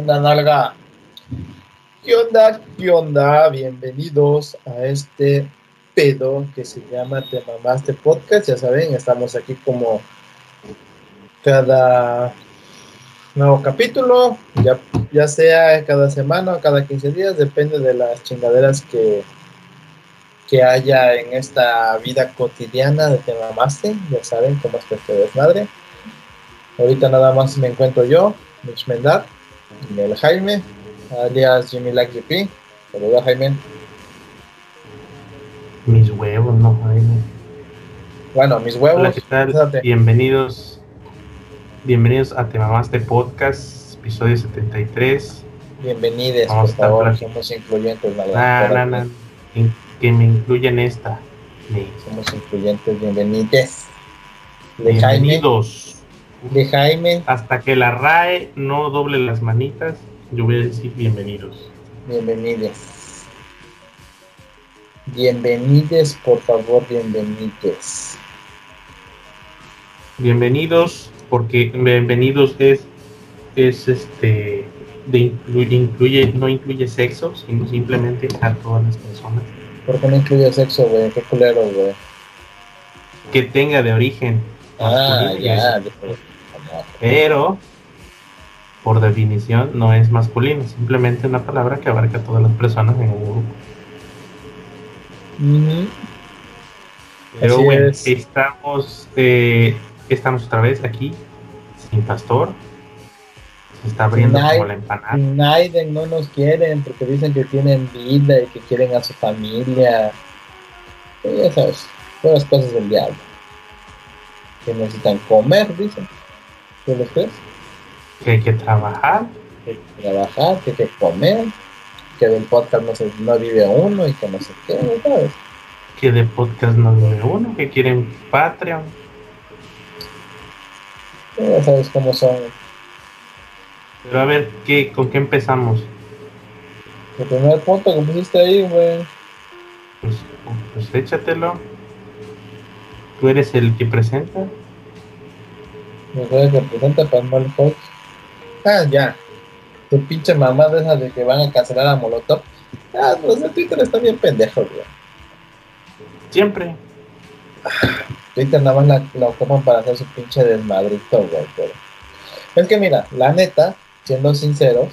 onda, nalga? ¿Qué onda? ¿Qué onda? Bienvenidos a este pedo que se llama Te Mamaste Podcast. Ya saben, estamos aquí como cada nuevo capítulo, ya, ya sea cada semana o cada 15 días, depende de las chingaderas que, que haya en esta vida cotidiana de Te Mamaste. Ya saben cómo es que este desmadre. Ahorita nada más me encuentro yo, Mitch Mendar, y el Jaime, alias Jimmy Lack GP. Saludos, Jaime. Mis huevos, no, Jaime. Bueno, mis huevos. Hola, ¿qué tal? Bienvenidos. Bienvenidos a Te Mamaste Podcast, episodio 73. Bienvenidos, Vamos por favor, somos incluyentes, ¿vale? Nah, nah, nah, en- que me incluyen esta. Sí. Somos incluyentes, bienvenides. De Jaime, Bienvenidos. De Jaime, Hasta que la RAE no doble las manitas, yo voy a decir bienvenidos. bienvenides. Bienvenides, por favor, bienvenides. Bienvenidos, porque bienvenidos es, es este, de incluye, incluye, no incluye sexo, sino simplemente a todas las personas ¿Por qué no incluye sexo, güey? Qué culero, güey. que tenga de origen Ah, ya. Pero por definición no es masculino, simplemente una palabra que abarca a todas las personas en un grupo. Pero Así bueno, es. estamos, eh, estamos otra vez aquí, sin pastor. Se está abriendo Sin como la empanada. Naiden no nos quieren porque dicen que tienen vida y que quieren a su familia. Y ya sabes, todas las cosas del diablo. Que necesitan comer, dicen. ¿Tú lo crees? Que hay que trabajar. Que hay que trabajar, que hay que comer, que del podcast no, se, no vive uno y que no sé qué, ¿sabes? que de podcast no vive uno, que quieren Patreon. Ya sabes cómo son. Pero a ver, ¿qué, ¿con qué empezamos? El primer punto que pusiste ahí, güey. Pues, pues échatelo. Tú eres el que presenta. Me acuerdo que presenta para Mal Fox. Ah, ya. Tu pinche mamada esa de que van a cancelar a Molotov. Ah, pues el Twitter está bien pendejo, güey. Siempre. Twitter nada más la, la ocupan para hacer su pinche desmadrito, güey. Pero... Es que mira, la neta, siendo sinceros,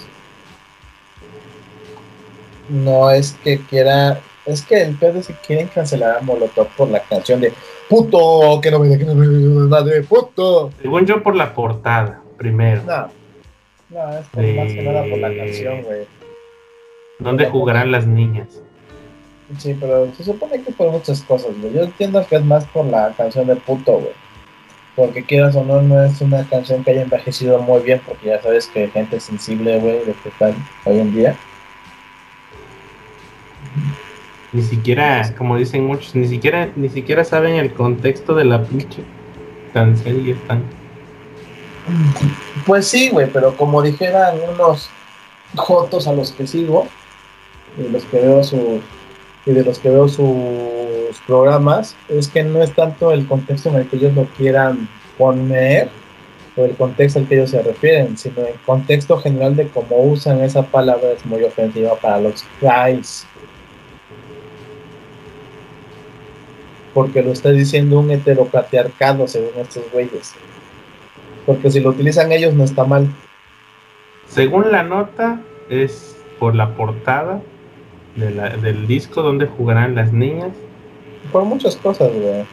no es que quiera. Es que el pedo es que quieren cancelar a Molotov por la canción de puto, que no me que no de puto. Según yo, por la portada, primero. No, no, es por más que nada por la canción, güey. ¿Dónde jugarán las niñas? Sí, pero se supone que por muchas cosas, güey. Yo entiendo que es más por la canción de puto, güey. Porque quieras o no, no es una canción que haya envejecido muy bien, porque ya sabes que hay gente sensible, güey, de que tal hoy en día. Ni siquiera, como dicen muchos, ni siquiera, ni siquiera saben el contexto de la pinche canción y están. Pues sí, güey, pero como dijeran unos jotos a los que sigo, y los que veo sus y de los que veo sus programas, es que no es tanto el contexto en el que ellos lo quieran poner, o el contexto al que ellos se refieren, sino el contexto general de cómo usan esa palabra es muy ofensiva para los gays. Porque lo está diciendo un heteropatriarcado, según estos güeyes. Porque si lo utilizan ellos no está mal. Según la nota, es por la portada de la- del disco donde jugarán las niñas. Por muchas cosas, güey.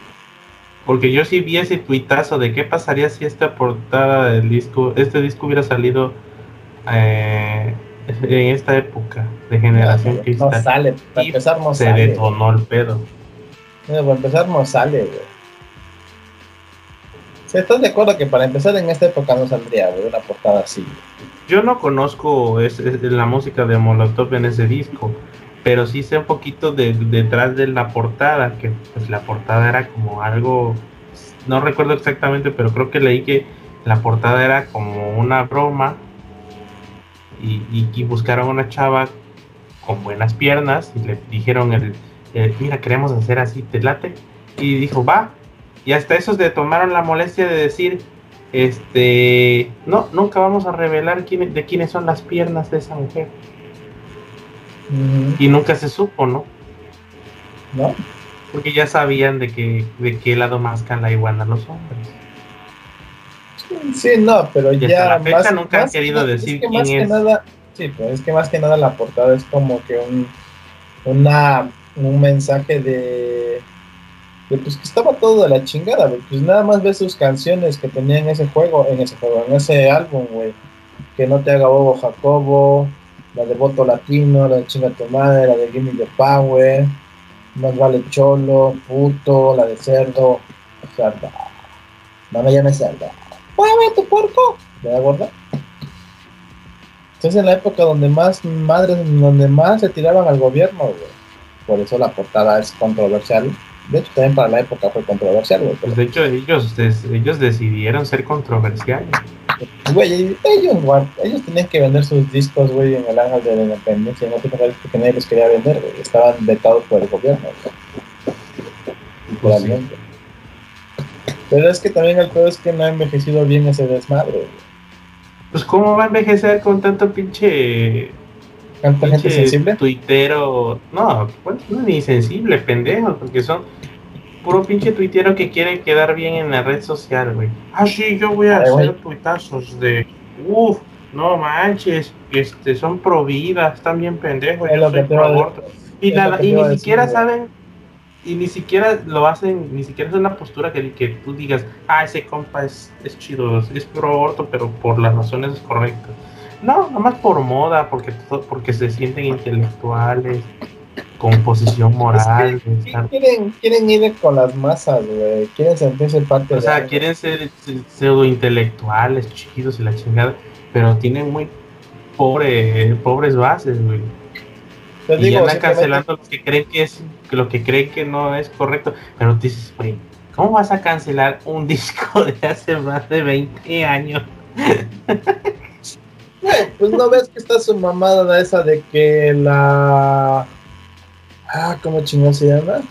Porque yo sí vi ese tuitazo de qué pasaría si esta portada del disco, este disco hubiera salido eh, en esta época de generación No sale, para empezar no se sale. detonó el pedo. Mira, para empezar no sale, güey. Estás de acuerdo que para empezar en esta época no saldría, una portada así. Yo no conozco es- es- la música de Molotov en ese disco, pero sí sé un poquito de, detrás de la portada, que pues la portada era como algo, no recuerdo exactamente, pero creo que leí que la portada era como una broma y, y- y buscaron una chava con buenas piernas y le dijeron el, mira queremos hacer así, te late y dijo va y hasta esos le tomaron la molestia de decir este, no, nunca vamos a revelar quién, de quiénes son las piernas de esa mujer. Y nunca se supo, ¿no? ¿No? Porque ya sabían de que de qué lado mascan la iguana los hombres. Sí, no, pero ya más, nunca han querido decir quién más Que nada, sí, pero es que más que nada la portada es como que un una un mensaje de pues que estaba todo de la chingada, Pues nada más ves sus canciones que tenía en ese juego, en ese juego, en ese álbum, güey. Que no te haga bobo Jacobo, la de Voto Latino, la de Chinga tu madre, la de Gimme the Power, más vale Cholo, puto, la de Cerdo, Cerda. No me llames Cerda. ¡Mueve tu puerco! da gorda? Entonces en la época donde más madres, donde más se tiraban al gobierno, güey. Por eso la portada es controversial de hecho, también para la época fue controversial, güey. Pues de hecho, ellos, ellos decidieron ser controversiales. Güey, ellos, ellos tenían que vender sus discos, güey, en el ángel de la independencia. No tenían porque nadie los quería vender, güey. Estaban vetados por el gobierno, pues Pero es que también el peor es que no ha envejecido bien ese desmadre, güey. Pues, ¿cómo va a envejecer con tanto pinche ¿Tanta gente sensible? Tuitero, no, pues, no ni sensible, pendejo, porque son puro pinche tuitero que quiere quedar bien en la red social, güey. Ah, sí, yo voy a hacer tuitazos de, uff, no manches, este, son pro vida, están bien pendejos, yo soy pro aborto. Y, nada, y ni siquiera saben, y ni siquiera lo hacen, ni siquiera es una postura que, que tú digas, ah, ese compa es, es chido, es pro aborto, pero por las razones correctas. No, nomás por moda, porque, porque se sienten intelectuales, con posición moral. quieren, quieren ir con las masas, güey. Quieren sentirse parte o sea, quieren ser pseudo intelectuales, chiquitos y la chingada, pero tienen muy pobre, pobres bases, güey. y digo, andan cancelando lo que creen que es, lo que creen que no es correcto. Pero dices, güey, ¿cómo vas a cancelar un disco de hace más de 20 años? pues no ves que está su mamada esa de que la. Ah, ¿cómo chingón se llama?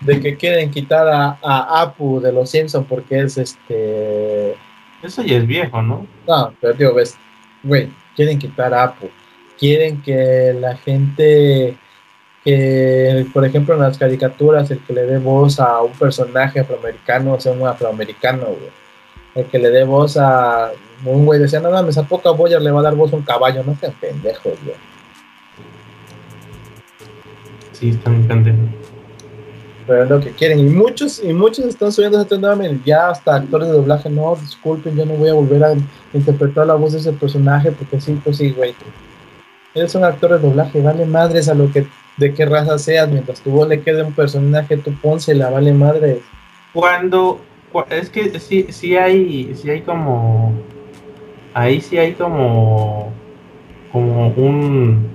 De que quieren quitar a, Apu de los Simpsons porque es este. Eso ya es viejo, ¿no? No, pero digo, ves, güey, quieren quitar a Apu. Quieren que la gente que, por ejemplo, en las caricaturas, el que le dé voz a un personaje afroamericano sea un afroamericano, güey. El que le dé voz a un güey decía, no mames, a poca Boyer le va a dar voz a un caballo, no sean pendejos, güey. Sí, están pendejos. Pero es lo que quieren. Y muchos, y muchos están subiendo ese tren ya hasta actores de doblaje, no, disculpen, yo no voy a volver a interpretar la voz de ese personaje, porque sí, pues sí, güey. Eres un actor de doblaje, vale madres a lo que, de qué raza seas, mientras tu voz le quede un personaje, tú la vale madres. Cuando, es que sí, hay, sí hay como ahí sí hay como, como un,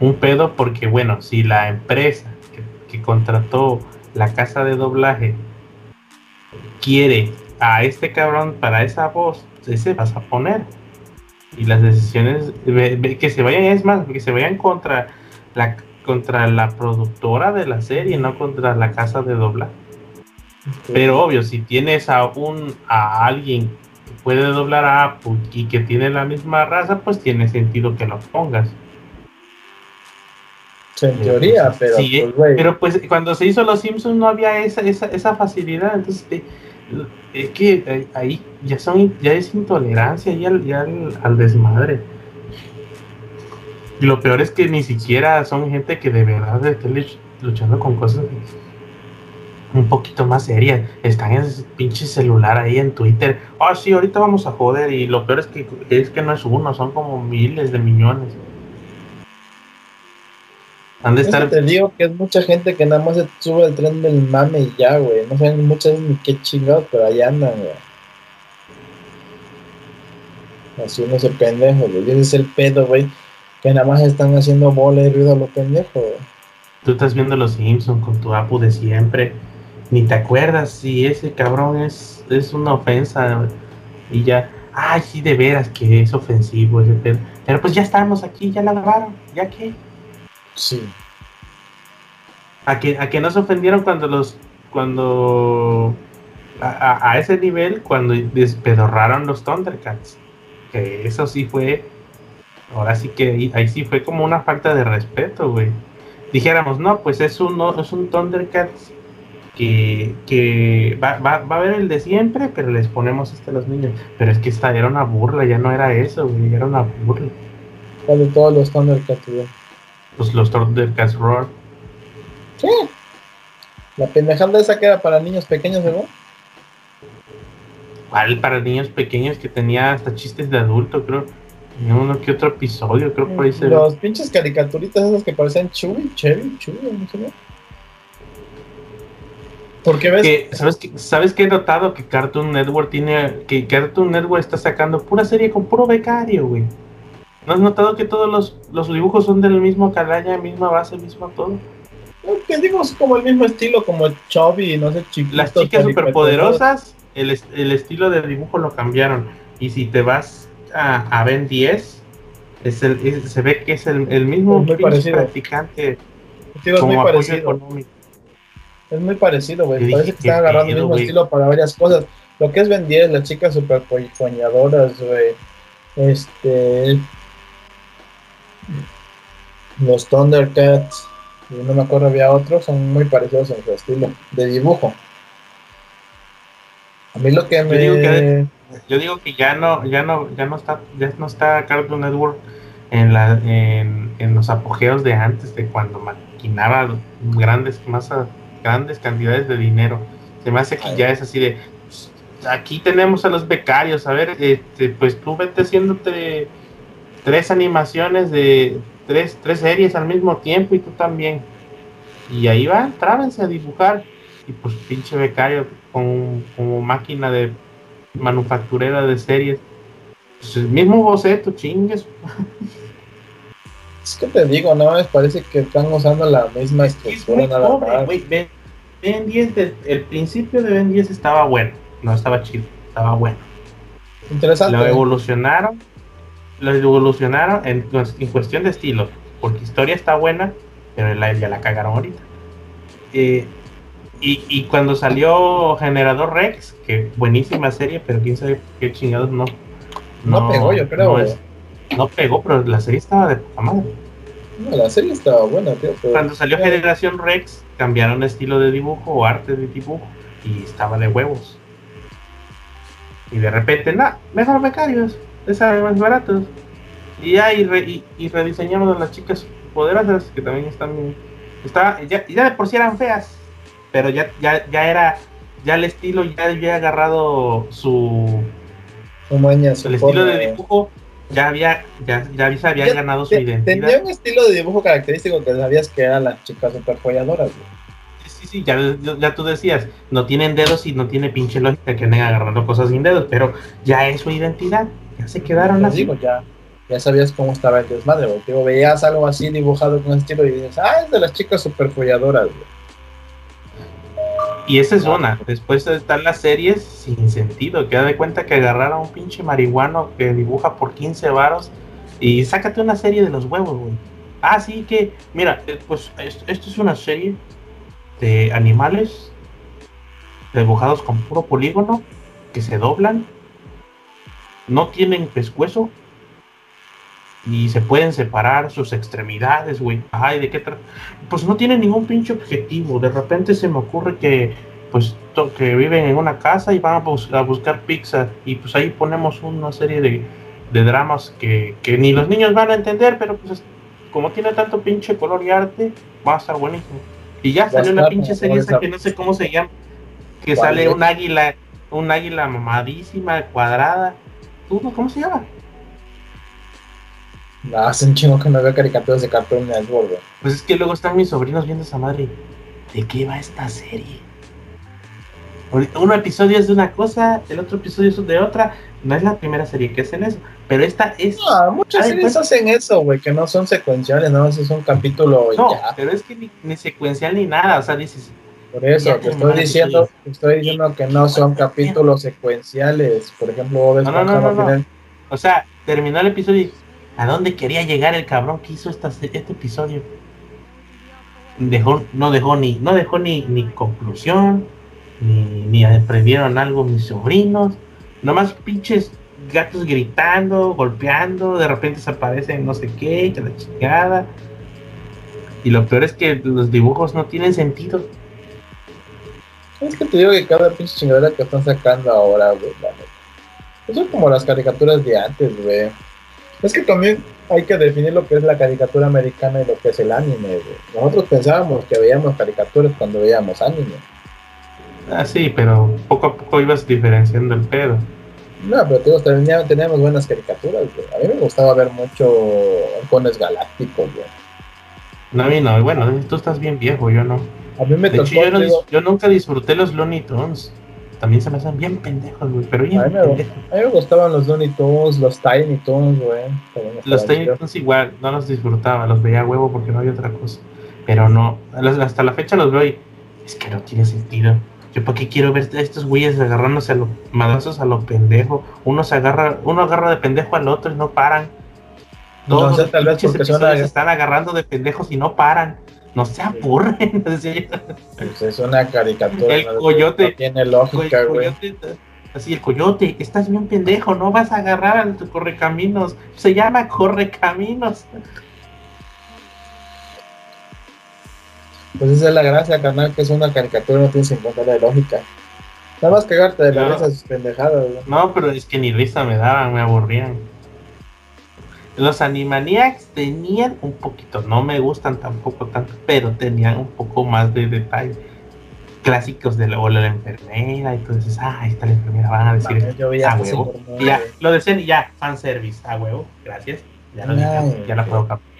un pedo porque, bueno, si la empresa que, contrató la casa de doblaje quiere a este cabrón para esa voz, ese vas a poner. Y las decisiones que se vayan, es más, que se vayan contra la contra la productora de la serie, no contra la casa de doblaje. Pero obvio, si tienes a un a alguien puede doblar a Apu y que tiene la misma raza, pues tiene sentido que lo pongas. En teoría, pero, pues, pero pues cuando se hizo Los Simpsons no había esa, esa, esa facilidad, entonces eh, es que eh, ahí ya son ya es intolerancia ya, al, al, desmadre. Y lo peor es que ni siquiera son gente que de verdad esté luchando con cosas un poquito más seria. Están en pinche celular ahí en Twitter. Ah, sí, ahorita vamos a joder. Y lo peor es que es que no es uno, son como miles de millones. Han de estar... Te digo que es mucha gente que nada más se sube el tren del mame y ya, güey. No saben muchas ni qué chingados, pero ahí andan, güey. Así uno se pendejo, güey. Ese es el pedo, güey. Que nada más están haciendo bola y ruido a los pendejos, güey. Tú estás viendo los Simpsons con tu apu de siempre ni te acuerdas si ese cabrón es, es una ofensa y ya, ay, sí, de veras que es ofensivo ese pedo. Pero pues ya estamos aquí, ya la grabaron, ya que. Sí. A que, a que no se ofendieron cuando los, cuando, a, ese nivel cuando despedorraron los Thundercats. Que eso sí fue. Ahora sí que ahí, sí fue como una falta de respeto, güey. Dijéramos, no, pues es un, es un Thundercats que, que va, va, va, a haber el de siempre, pero les ponemos este a los niños. Pero es que esta era una burla, ya no era eso, güey, era una burla. ¿Cuál de todos los Thundercats, güey? Pues los Thundercats Roar. Sí. La pendejada esa que era para niños pequeños, ¿verdad? ¿Cuál para niños pequeños que tenía hasta chistes de adulto, creo? Tenía uno que otro episodio, creo por ahí se Los pinches caricaturitas esas que parecían Chewy, Chevy, Chewy, no sé qué. Porque ves. Que, ¿sabes, que, ¿Sabes que he notado que Cartoon Network tiene. que Cartoon Network está sacando pura serie con puro becario, güey? ¿No has notado que todos los, los dibujos son del mismo calaña, misma base, mismo todo? ¿Qué digo? Es como el mismo estilo, como el Chubby, no sé, chiquitos. Las chicas superpoderosas, el, el estilo de dibujo lo cambiaron. Y si te vas a, a Ben 10, es el, se ve que es el, el mismo practicante. Es muy parecido. Es muy parecido, güey. Parece que están agarrando el mismo estilo para varias cosas. Lo que es Ben 10, las chicas super foñadoras, güey. Este. Los Thundercats no me acuerdo había otros, son muy parecidos en su estilo de dibujo. A mí lo que me... Yo digo que, ya no, ya no, ya no está, ya no está Cartoon Network en la, en, los apogeos de antes, de cuando maquinaba grandes masas, grandes cantidades de dinero. Se me hace que ya es así de pues, aquí tenemos a los becarios, a ver, este, pues tú vete haciéndote tres animaciones de tres, tres series al mismo tiempo y tú también. Y ahí van, trábense a dibujar. Y pues pinche becario con, como máquina de manufacturera de series. Pues el mismo boceto, chingues. Es que te digo, no me parece que están usando la misma estructura nada más. ben 10, el principio de Ben 10 estaba bueno, no estaba chido, estaba bueno. Interesante. Lo evolucionaron lo evolucionaron en, en, cuestión de estilo, porque historia está buena, pero ya la cagaron ahorita. Eh, y, y, cuando salió Generador Rex, que buenísima serie, pero quién sabe qué chingados no. No, pegó, yo creo. No, pegó, pero la serie estaba de puta madre. No, la serie estaba buena, tío. Cuando salió Generación Rex, cambiaron estilo de dibujo o arte de dibujo y estaba de huevos. Y de repente, nada, mejor becarios es más baratos. Y ya, y, y, rediseñamos a las chicas poderosas, que también están. Está, ya, ya de por sí eran feas, pero ya, ya, ya era. Ya el estilo ya había agarrado su. el estilo de dibujo ya había, ya, ya se había ganado su identidad. Tenía un estilo de dibujo característico que sabías que eran las chicas superfolladoras, Sí, sí, ya, ya tú decías, no tienen dedos y no tiene pinche lógica que anden agarrando cosas sin dedos, pero ya es su identidad ya se quedaron así. Digo, ya, ya sabías cómo estaba el desmadre, güey. Digo, veías algo así dibujado con estilo y dices, ah, es de las chicas super folladoras, Y esa es una. Después están las series sin sentido. Queda de cuenta que agarraron a un pinche marihuano que dibuja por 15 varos y sácate una serie de los huevos, güey. Ah, sí, que, mira, eh, pues esto, esto es una serie de animales dibujados con puro polígono que se doblan no tienen pescuezo y se pueden separar sus extremidades, güey. Ay, ¿de qué trata? Pues no tienen ningún pinche objetivo. De repente se me ocurre que, pues, que viven en una casa y van a, buscar pizza. Y pues ahí ponemos una serie de, dramas que, ni los niños van a entender, pero pues como tiene tanto pinche color y arte, va a estar buenísimo. Y ya salió una pinche serie esa que no sé cómo se llama. Que sale un águila, un águila mamadísima, cuadrada ¿Cómo se llama? No, hace un chingo que no veo caricaturas de Cartoon Network, güey. Pues es que luego están mis sobrinos viendo esa madre. ¿De qué va esta serie? Un episodio es de una cosa, el otro episodio es de otra. No es la primera serie que hacen eso, pero esta es. No, muchas series hacen eso, güey, que no son secuenciales, no, es un capítulo. No, pero es que ni, secuencial ni nada, o sea, dices. Por eso, te estoy diciendo, te estoy diciendo que no son capítulos secuenciales. Por ejemplo, no, no, no, no, O sea, terminó el episodio y ¿a dónde quería llegar el cabrón que hizo esta, este episodio? Dejó, no dejó ni, no dejó ni, ni conclusión, ni, aprendieron algo mis sobrinos. Nomás pinches gatos gritando, golpeando, de repente se aparecen no sé qué, que la chingada. Y lo peor es que los dibujos no tienen sentido. Es que te digo que cada pinche chingadera que están sacando ahora, güey, Eso es como las caricaturas de antes, güey. Es que también hay que definir lo que es la caricatura americana y lo que es el anime, güey. Nosotros pensábamos que veíamos caricaturas cuando veíamos anime. Ah, sí, pero poco a poco ibas diferenciando el pedo. No, pero digo, teníamos, teníamos buenas caricaturas, güey. A mí me gustaba ver mucho Halcones Galácticos, güey. No, a mí no. Bueno, tú estás bien viejo, yo no. A mí me de hecho, yo, yo, nunca disfruté los Looney Tunes. También se me hacen bien pendejos, güey. Pero bien a mí, me, a mí me gustaban los Looney Tunes, los Tiny Tunes, güey. Los Tiny Tunes igual, no los disfrutaba, los veía a huevo porque no había otra cosa. Pero no, hasta la fecha los veo y es que no tiene sentido. Yo para qué quiero ver a estos güeyes agarrándose a los madrazos a los pendejos. Uno se agarra, uno agarra de pendejo al otro y no paran. Todos los tal vez porque se están agarrando de pendejos y no paran. No se aburren. pues es una caricatura. El coyote. tiene lógica, güey. Así, el coyote, estás bien pendejo, no vas a agarrar al correcaminos. Se llama correcaminos. Pues esa es la gracia, canal, que es una caricatura, no tienes en cuenta de lógica. Nada más cagarte de la risa sus pendejadas. No, pero es que ni risa me daban, me aburrían. Los Animaniacs tenían un poquito, no me gustan tampoco tanto, pero tenían un poco más de detalle. Clásicos de la, o la enfermera, y entonces, ah, ahí está la enfermera, van a decir, yo a huevo. ya, lo decían y ya, fanservice, a huevo, gracias. Ya lo dije, ya la puedo captar.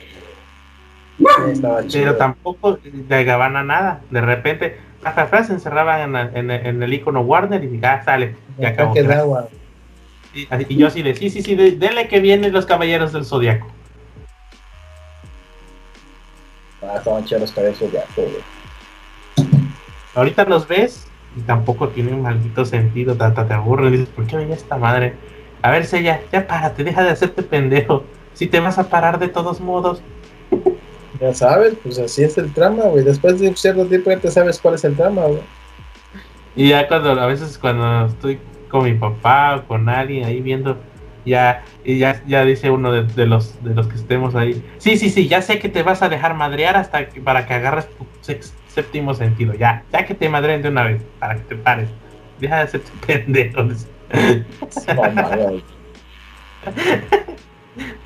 Pero tampoco llegaban a nada. De repente, hasta se encerraban en, el icono Warner y ya ah, sale. Y acabó. Y, yo así de, sí, sí, sí, denle que vienen los caballeros del zodiaco. Ah, estaban chidos los caballeros del zodiaco, Ahorita los ves y tampoco tiene un maldito sentido, tata, te aburren. Dices, ¿por qué veía esta madre? A ver, Sella, ya párate, deja de hacerte pendejo. Si te vas a parar de todos modos. Ya sabes, pues así es el trama, güey. Después de un cierto tiempo ya te sabes cuál es el trama, güey. Y ya cuando, a veces cuando estoy con mi papá o con alguien ahí viendo, ya, y ya, ya dice uno de, los de los que estemos ahí, sí, sí, sí, ya sé que te vas a dejar madrear hasta que, para que agarres tu séptimo sentido, ya, ya que te madreen de una vez, para que te pares. Deja de hacerte pendejo.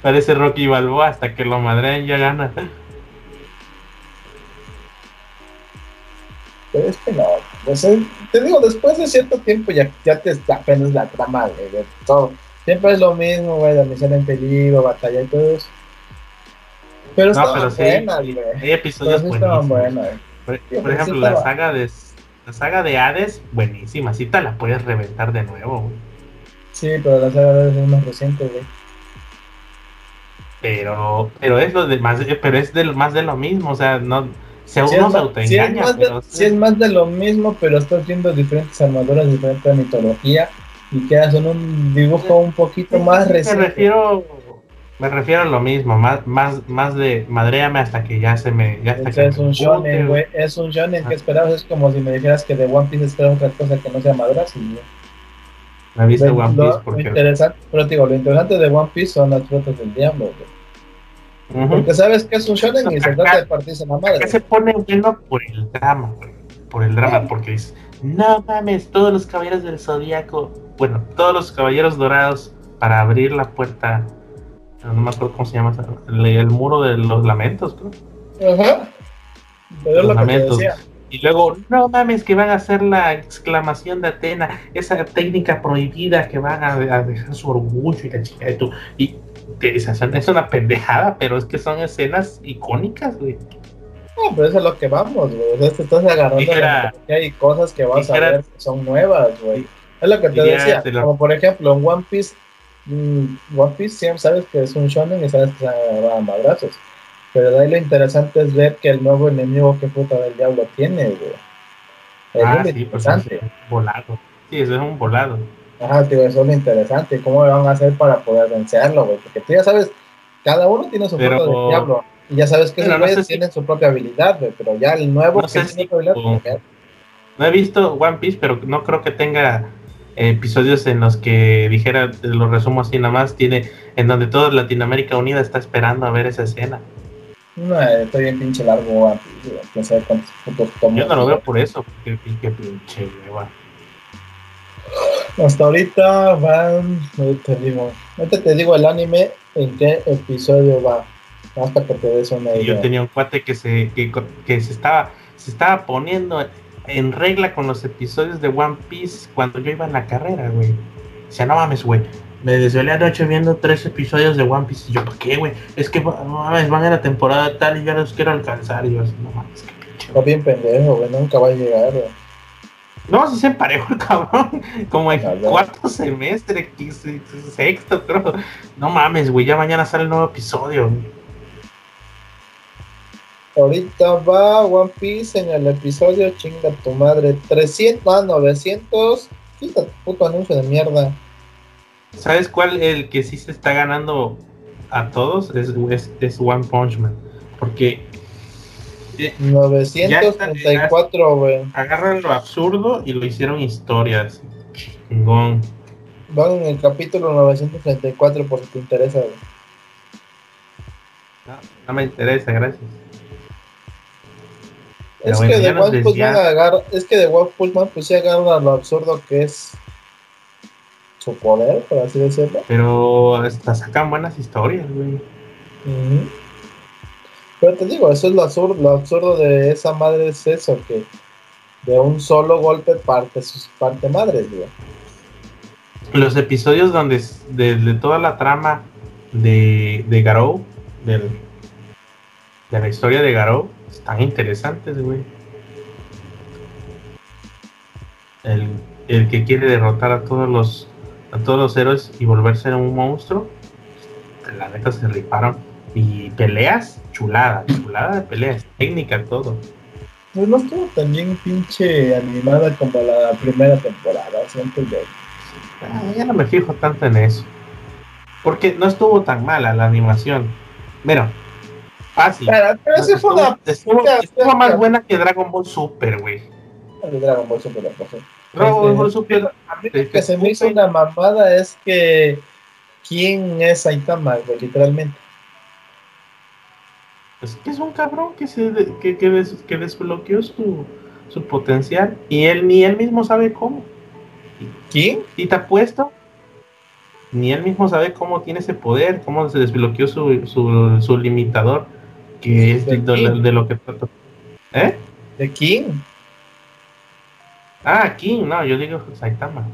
Parece Rocky Balboa hasta que lo madreen ya gana. Pero es que no, te digo, después de cierto tiempo ya, ya te apenas la trama de todo. Siempre es lo mismo, güey, la misión en peligro, batalla y todo eso. Pero no, pero sí, Hay episodios buenísimos. por, ejemplo, la saga de la saga de Hades, buenísima, sí te la puedes reventar de nuevo, güey. Sí, pero la saga de Hades es más reciente, güey. Pero, pero es lo de más, pero es del más de lo mismo, o sea, no se uno se autoengaña. Si es, más de, es más de lo mismo, pero estás viendo diferentes armaduras, diferente mitología, y que hacen un dibujo un poquito más reciente. Me refiero, me refiero a lo mismo, más, más, más de madreame hasta que ya se me. Ya hasta es, un shonen, güey, es un shonen que esperabas, es como si me dijeras que de One Piece esperas otra cosa que no sea maduras y. Me viste One Piece porque. Lo interesante, pero digo, lo interesante de One Piece son las frutas del diablo, güey. Porque sabes que es un shonen y se trata de partirse la madre. se pone bueno por el drama, por el drama, porque dice, no mames, todos los caballeros del zodiaco, bueno, todos los caballeros dorados para abrir la puerta, no me acuerdo cómo se llama, el, muro de los lamentos, creo. Ajá. Los lamentos. Y luego, no mames, que van a hacer la exclamación de Atena, esa técnica prohibida que van a, dejar su orgullo y la chica de Y es una pendejada, pero es que son escenas icónicas, güey. No, pero eso es lo que vamos, güey. O sea, te estás agarrando que hay cosas que vas a ver que son nuevas, güey. Es lo que te decía. Como por ejemplo, en One Piece, mm, One Piece siempre sabes que es un shonen y sabes que se agarran madrazos. Pero de ahí lo interesante es ver que el nuevo enemigo que puta del diablo tiene, güey. Es ah, sí, pues es un volado. Sí, eso es un volado. Ajá, tío, eso es lo interesante. ¿Cómo van a hacer para poder vencerlo, güey? Porque tú ya sabes, cada uno tiene su propio del diablo. Y ya sabes que esos güeyes tienen su propia habilidad, güey. Pero ya el nuevo no sé si, habilidad, No he visto One Piece, pero no creo que tenga episodios en los que dijera, lo resumo así nada más, tiene en donde toda Latinoamérica Unida está esperando a ver esa escena. No, está bien pinche largo One Piece, Yo no lo veo por eso, porque qué pinche Hasta ahorita van, te digo, ahorita te digo el anime en qué episodio va, hasta que te des una idea. Yo tenía un cuate que se, que, que se estaba, se estaba poniendo en regla con los episodios de One Piece cuando yo iba en la carrera, güey. Sea, no mames, güey. Me desvelé anoche viendo tres episodios de One Piece. Y yo, ¿por qué, güey? Es que, no mames, van a la temporada tal y ya los quiero alcanzar. Y yo, no mames, qué pinche. Está bien pendejo, güey. Nunca va a llegar, güey. No, si se emparejó el cabrón. Como en cuarto semestre, sexto, creo. No mames, güey. Ya mañana sale el nuevo episodio. Ahorita va One Piece en el episodio, chinga tu madre, 300, ah, 900. Quita tu puto anuncio de mierda. ¿Sabes cuál el que sí se está ganando a todos? Es, es, One Punch Man. Porque 934, güey. Agarran lo absurdo y lo hicieron historias. Chingón. Van en el capítulo 934 por si te interesa, güey. no me interesa, gracias. Es que, de Pullman agarra, es que de Wolf Pullman pues sí agarra lo absurdo que es su poder, por así decirlo. Pero hasta sacan buenas historias, güey. Pero te digo, eso es lo absurdo, lo absurdo de esa madre es eso, que de un solo golpe parte sus parte madres, güey. Los episodios donde de, toda la trama de, de Garou, del, de la historia de Garou, están interesantes, güey. El, el, que quiere derrotar a todos los a todos los héroes y volverse un monstruo, la neta se riparon. Y peleas, chulada, chulada de peleas, técnica, todo. Pues no estuvo tan bien pinche animada como la primera temporada, siento yo. Ah, ya no me fijo tanto en eso. Porque no estuvo tan mala la animación. Mira, Fácil. Pero, ese fue una. Estuvo, más buena que Dragon Ball Super, güey. Dragon Ball Super, Dragon Ball Super. A mí lo que se me hizo una mamada es que. ¿Quién es Saitama, güey? Literalmente. Es que es un cabrón que, se, que, que, des, que desbloqueó su, su potencial y él ni él mismo sabe cómo. ¿Quién? Y te apuesto ni él mismo sabe cómo tiene ese poder, cómo se desbloqueó su, su, su limitador que es de, lo que trato. ¿Eh? ¿De King? Ah, King, no, yo digo Saitama.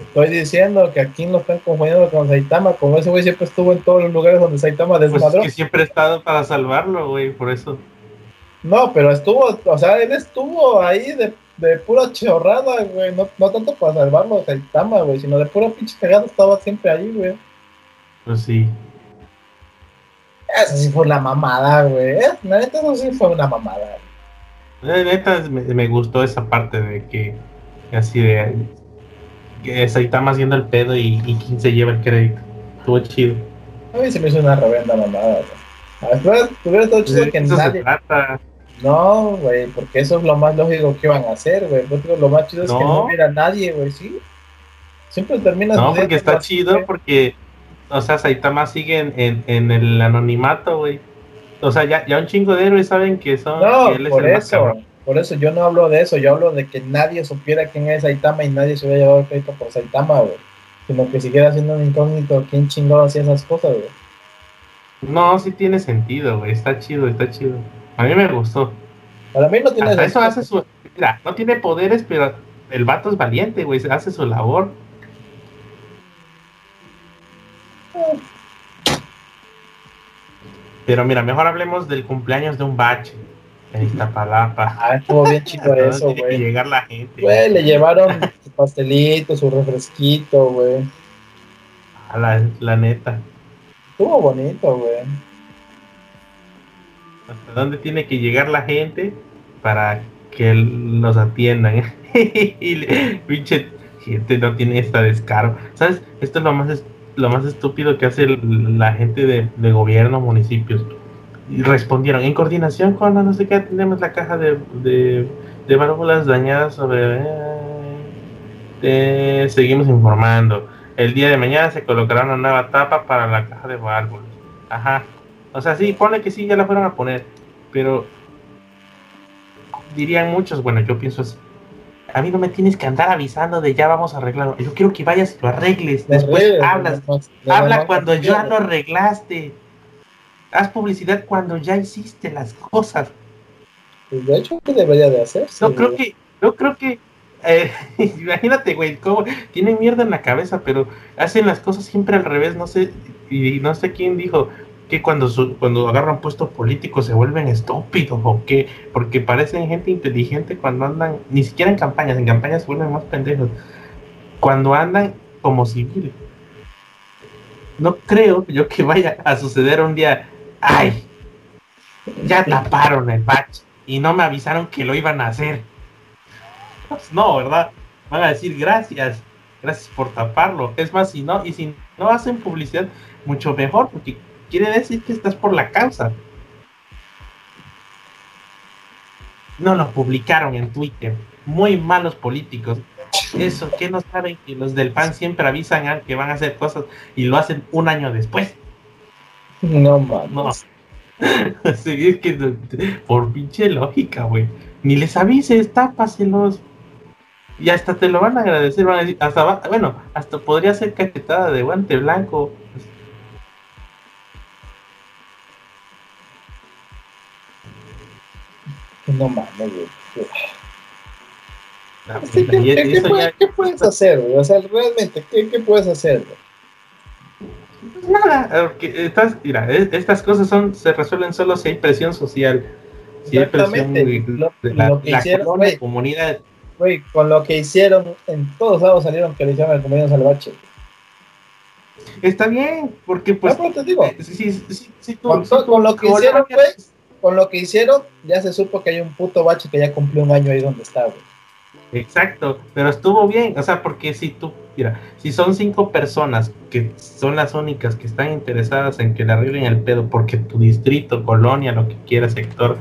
Estoy diciendo que a King lo están confundiendo con Saitama, como ese güey siempre estuvo en todos los lugares donde Saitama pues desmadró. Pues que siempre ha estado para salvarlo, güey, por eso. No, pero estuvo, o sea, él estuvo ahí de, de pura chorrada, güey, no, no tanto para salvarlo a Saitama, güey, sino de pura pinche cagada estaba siempre ahí, güey. Pues sí. Eso sí fue una mamada, güey. La neta, eso sí fue una mamada. La neta, me, gustó esa parte de que, así de. Que Saitama haciendo el pedo y, y quien se lleva el crédito. Estuvo chido. A mí se me hizo una revenda mamada. Después, hubiera estado chido que nadie. No, güey, porque eso es lo más lógico que iban a hacer, güey. Lo más chido es que no hubiera nadie, güey, sí. Siempre terminas. No, porque está chido, porque o sea, Saitama sigue en, en, el anonimato, güey. O sea, ya, ya un chingo de héroes saben que son. No, por eso. Por eso yo no hablo de eso. Yo hablo de que nadie supiera quién es Saitama y nadie se hubiera llevado el crédito por Saitama, güey. Sino que siguiera siendo un incógnito quién chingado hacía esas cosas, güey. No, sí tiene sentido, güey. Está chido, está chido. A mí me gustó. Para mí no tiene sentido. Eso hace su. Mira, no tiene poderes, pero el vato es valiente, güey. Hace su labor. Pero mira, mejor hablemos del cumpleaños de un bache en Iztapalapa. Ah, estuvo bien chido eso, güey. llegar la gente. Güey, le llevaron su pastelito, su refresquito, güey. A la, la neta. Estuvo bonito, güey. ¿Hasta dónde tiene que llegar la gente para que los atiendan? pinche gente no tiene esta descaro. ¿Sabes? Esto es lo más lo más estúpido que hace la gente de, gobierno, municipios. Y respondieron, en coordinación con no sé qué, tenemos la caja de, de, válvulas dañadas sobre... Eh, seguimos informando. El día de mañana se colocará una nueva tapa para la caja de válvulas. Ajá. O sea, sí, pone que sí, ya la fueron a poner. Pero dirían muchos, bueno, yo pienso así. A mí no me tienes que andar avisando de ya vamos a arreglarlo. Yo quiero que vayas y lo arregles. Después hablas. Habla cuando ya lo arreglaste. Haz publicidad cuando ya hiciste las cosas. Pues, de hecho, ¿qué debería de hacer? No creo que, no creo que, eh, imagínate, güey, cómo tienen mierda en la cabeza, pero hacen las cosas siempre al revés. No sé, y no sé quién dijo que cuando cuando agarran puestos políticos se vuelven estúpidos o qué, porque parecen gente inteligente cuando andan, ni siquiera en campañas, en campañas se vuelven más pendejos. Cuando andan como civiles. No creo yo que vaya a suceder un día ay, ya taparon el batch y no me avisaron que lo iban a hacer. Pues no, ¿verdad? Van a decir gracias, gracias por taparlo. Es más, si no, y si no hacen publicidad, mucho mejor, porque quiere decir que estás por la causa. No lo publicaron en Twitter. Muy malos políticos. Eso, que no saben que los del PAN siempre avisan que van a hacer cosas y lo hacen un año después. No mames. No. es que por pinche lógica, güey. Ni les avises, tápaselos. Y hasta te lo van a agradecer, van a decir, hasta bueno, hasta podría ser cachetada de guante blanco. No mames, güey. ¿qué, puedes hacer, güey? O sea, realmente, ¿qué, qué puedes hacer, güey? Nada, porque estas, mira, estas cosas son, se resuelven solo si hay presión social. Si hay presión de, la, comunidad. Güey, con lo que hicieron, en todos lados salieron que le llaman el comunidad salvaje. Está bien, porque pues. No, te digo. Si, con, lo que hicieron, con lo que hicieron, ya se supo que hay un puto bache que ya cumplió un año ahí donde está, güey. Exacto, pero estuvo bien, o sea, porque si tú, mira, si son cinco personas que son las únicas que están interesadas en que le arreglen el pedo porque tu distrito, colonia, lo que quiera, sector,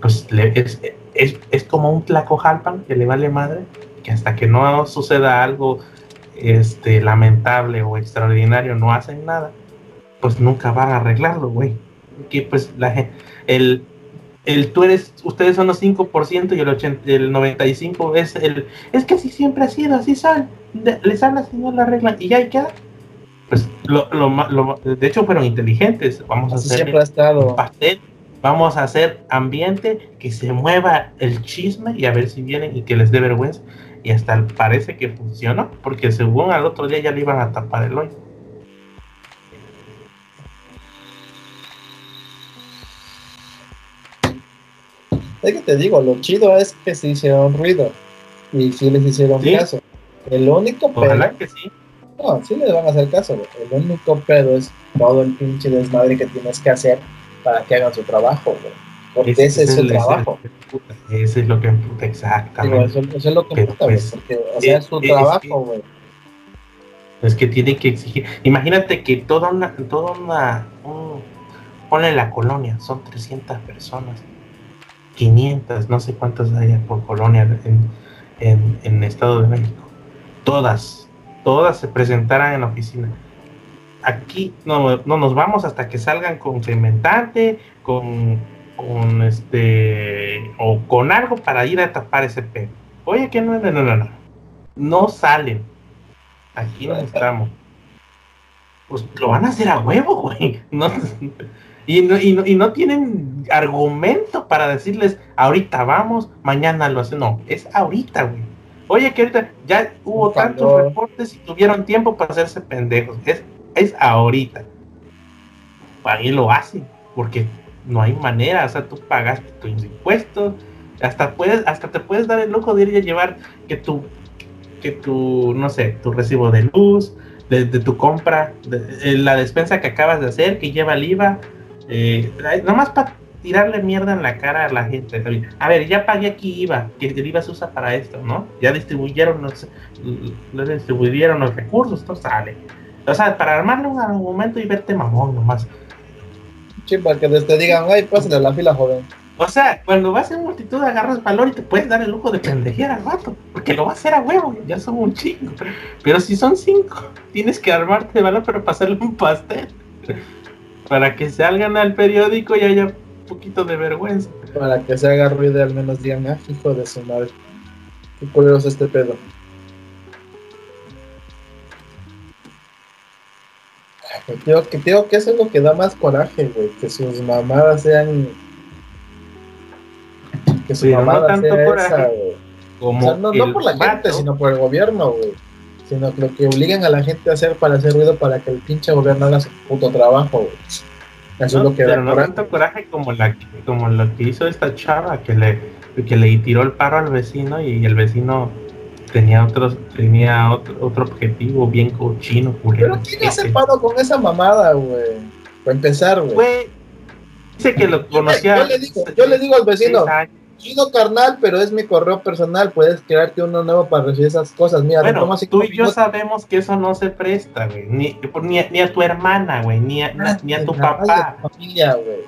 pues es, es, es, como un tlacojalpan que le vale madre, que hasta que no suceda algo este lamentable o extraordinario no hacen nada, pues nunca van a arreglarlo, güey. Que pues la el, el tú eres, ustedes son los 5% y el, 80, el 95% es el, es que así siempre ha sido, así son, les hablas y no la arreglan y ya hay queda. Pues lo, lo, de hecho fueron inteligentes, vamos a hacer siempre ha estado. pastel, vamos a hacer ambiente que se mueva el chisme y a ver si vienen y que les dé vergüenza y hasta parece que funciona porque según al otro día ya le iban a tapar el hoyo. Es que te digo, lo chido es que se hicieron ruido y sí les hicieron caso. El único Ojalá que sí. No, sí les van a hacer caso. El único pedo es todo el pinche desmadre que tienes que hacer para que hagan su trabajo, Porque ese, es su trabajo. Ese es lo que emputa, exactamente. eso, es lo que emputa, pues, o sea, es su trabajo, güey. Es que tiene que exigir. Imagínate que toda una, toda una, ponle la colonia, son 300 personas 500, no sé cuántas hay por colonia en, en, en, Estado de México. Todas, todas se presentarán en la oficina. Aquí no, no nos vamos hasta que salgan con cementante, con, con este, o con algo para ir a tapar ese pedo. Oye, que no, no, no, no, no. No salen. Aquí no estamos. Pues lo van a hacer a huevo, güey. No, y no, y, no, y no tienen argumento para decirles, ahorita vamos, mañana lo hacen. No, es ahorita, güey. Oye, que ahorita ya hubo tantos reportes y tuvieron tiempo para hacerse pendejos. Es, es ahorita. Ahí lo hacen, porque no hay manera. O sea, tú pagaste tus impuestos, hasta puedes, hasta te puedes dar el lujo de ir a llevar que tu, que tu, no sé, tu recibo de luz, de, tu compra, de, la despensa que acabas de hacer, que lleva el IVA, eh, nomás para tirarle mierda en la cara a la gente. A ver, ya pagué aquí IVA, que el IVA se usa para esto, ¿no? Ya distribuyeron los, distribuyeron los recursos, esto sale. O sea, para armarle un argumento y verte mamón nomás. Sí, para que te digan, ay, pásale la fila, joven. O sea, cuando vas en multitud agarras valor y te puedes dar el lujo de pendejear al vato, porque lo va a hacer a huevo, ya son un chingo. Pero si son cinco, tienes que armarte de valor para pasarle un pastel. Para que salgan al periódico y haya un poquito de vergüenza. Para que se haga ruido al menos digan, ah, hijo de su madre. Qué culero es este pedo. Ay, Tío, que tío, que eso es lo que da más coraje, güey. Que sus mamadas sean. Que su Pero no mamada tanto sea coraje esa, güey. O Como sea, no, no por la gente, sino por el gobierno, güey. Sino que lo que obligan a la gente a hacer para hacer ruido para que el pinche gobierno haga su puto trabajo, güey. Eso No, es lo que da pero no coraje. tanto coraje como la como lo que hizo esta chava que le que le tiró el paro al vecino y el vecino tenía otros tenía otro, otro objetivo bien cochino culero. Pero ¿quién hace paro con esa mamada, güey? Para empezar, güey. Güey, dice que lo conocía yo le digo- yo le digo al vecino, Chido carnal, pero es mi correo personal. Puedes crearte uno nuevo para recibir esas cosas. Mira, Bueno, tú y yo sabemos que eso no se presta, güey. Ni, ni, a- ni a tu hermana, güey. Ni a, ni- ni a tu papá. familia, güey.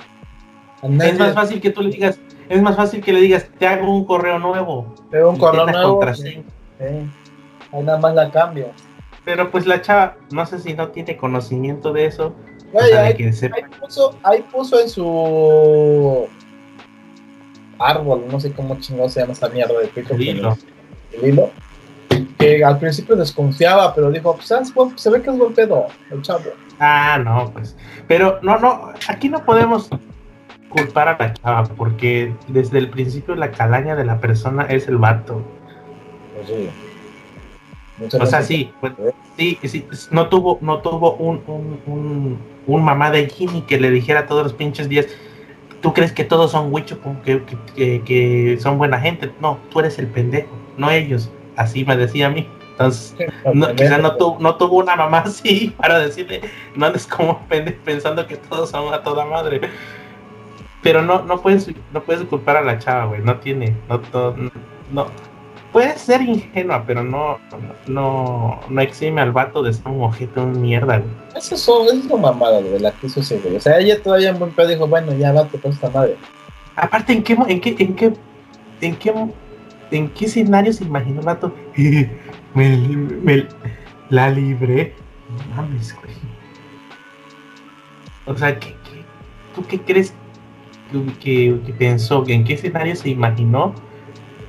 Es más fácil que tú le digas, es más fácil que le digas, te hago un correo nuevo. te doy un correo nuevo. ahí nada más la cambio. Pero pues la chava, no sé si no tiene conocimiento de eso. o Güey, sea, ahí puso, ahí puso en su árbol, no sé cómo chingado se llama esa mierda de Twitter. El hilo. el hilo, que al principio desconfiaba, pero dijo, pues, se ve que es buen pedo, el chavo. Ah, no, pues. Pero no, no, aquí no podemos culpar a la chava, porque desde el principio la calaña de la persona es el vato. Pues sí. O sea, sí, pues, sí, sí, no tuvo, no tuvo un, un, un, un mamá de Jimmy que le dijera todos los pinches días, tú crees que todos son huichos, que, que, que- son buena gente. No, tú eres el pendejo, no ellos. Así me decía a mí. Entonces, no, quizá no, tu- no tuvo una mamá así para decirle, no andes como pendejo pensando que todos son a toda madre. Pero no, no puedes, no puedes culpar a la chava, güey. No tiene, no, no, no. Puede ser ingenua, pero no, no, no exime al vato de ser un ojete, un mierda, güey. Eso es, eso es una mamada, güey, la que hizo ese güey. O sea, ella todavía en buen pedo dijo, bueno, ya va, con esta madre. Aparte, ¿en qué, en qué, en qué, en qué, en qué escenario se imaginó el vato? me, me- la libré. No mames, güey. O sea, ¿qué, qué- tú qué crees que, que- que pensó? ¿En qué escenario se imaginó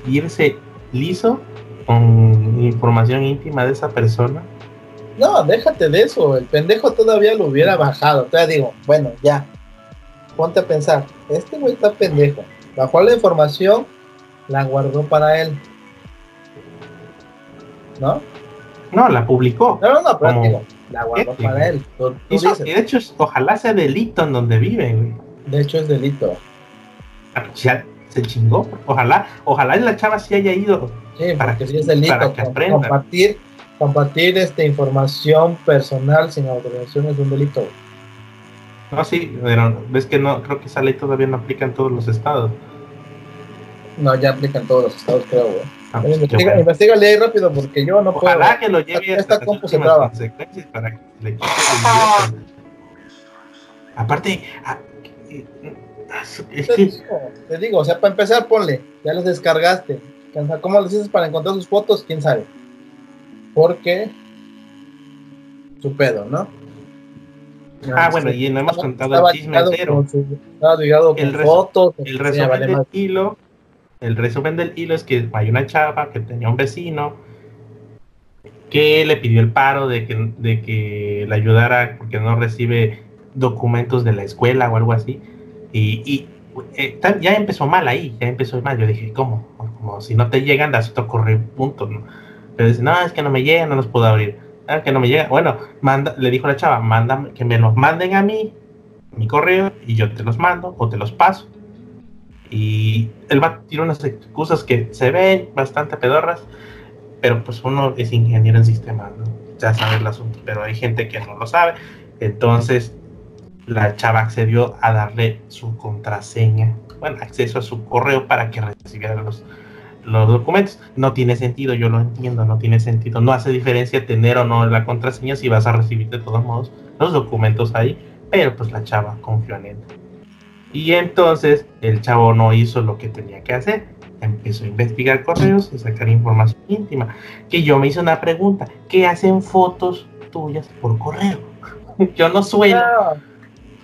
irse liso con información íntima de esa persona? No, déjate de eso, el pendejo todavía lo hubiera bajado. Todavía digo, bueno, ya. Ponte a pensar, este güey está pendejo. Bajó la información, la guardó para él. ¿No? No, la publicó. No, no, no, pero Como- digo, la guardó ¿Qué? para él. Tú, tú Hizo- dices, de hecho, ojalá sea delito en donde vive, güey. de hecho es delito. Ah, Ya se chingó. Ojalá, ojalá la chava sí haya ido. Sí, Para que- sí es delito. para que com- aprenda. compartir, compartir esta información personal sin autorización es un delito. No, sí, pero ves que no, creo que esa ley todavía no aplica en todos los estados. No, ya aplica en todos los estados, creo, güey. Ah, pues, Investiga, bueno. ahí rápido porque yo no puedo. Ojalá que lo lleve Esta compu se traba. consecuencias para que le quite el idiota. Aparte, ah, es Te que digo, te digo, o sea, para empezar, ponle, ya los descargaste. ¿Cómo les dices para encontrar sus fotos? ¿Quién sabe? Porque su pedo, ¿no? Ah, bueno, y no hemos contado el chisme entero. su- El resu- fotos. El resumen vale del más. hilo, el resumen del hilo es que hay una chava que tenía un vecino que le pidió el paro de que, de que le ayudara porque no recibe documentos de la escuela o algo así. Y, y, ya empezó mal ahí, ya empezó mal. Yo dije, ¿cómo? Como si no te llegan, das otro correo, punto. ¿no? Pero dice, no, es que no me llegan, no los puedo abrir. Ah, que no me llegan. Bueno, manda, le dijo la chava, manda, que me los manden a mí, mi correo, y yo te los mando o te los paso. Y él va tirar unas excusas que se ven bastante pedorras, pero pues uno es ingeniero en sistemas, ¿no? ya sabe el asunto, pero hay gente que no lo sabe. Entonces la chava accedió a darle su contraseña, bueno, acceso a su correo para que recibiera los, los documentos. No tiene sentido, yo lo entiendo, no tiene sentido. No hace diferencia tener o no la contraseña si vas a recibir de todos modos los documentos ahí. pero pues la chava confió en él. Y entonces el chavo no hizo lo que tenía que hacer. Empezó a investigar correos y sacar información íntima. Que yo me hice una pregunta: ¿qué hacen fotos tuyas por correo? yo no suelo.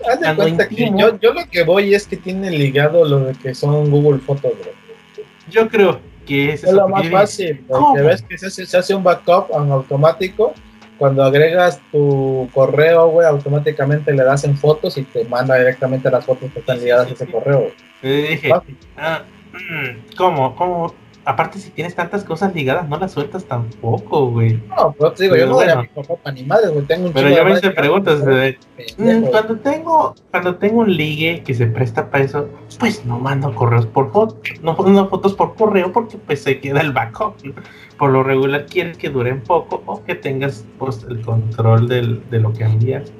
Haz de cuenta que yo, yo, lo que voy es que tiene ligado lo de que son Google Fotos, Yo creo que es, lo más fácil, porque ves que se hace, se hace un backup en automático. Cuando agregas tu correo, güey, automáticamente le das en fotos y te manda directamente las fotos que están ligadas a ese correo. dije, ah, mm, ¿cómo? ¿Cómo? Aparte, si tienes tantas cosas ligadas, no las sueltas tampoco, güey. No, pero te digo, yo no bueno. voy a mi papá ni madre, güey. Tengo un Pero yo me hice preguntas. De, mm, cuando, tengo, cuando tengo un ligue que se presta para eso, pues no mando correos por fotos, no mando fotos por correo porque pues se queda el backup. Por lo regular quieres que duren poco o que tengas pues, el control del, de lo que envías.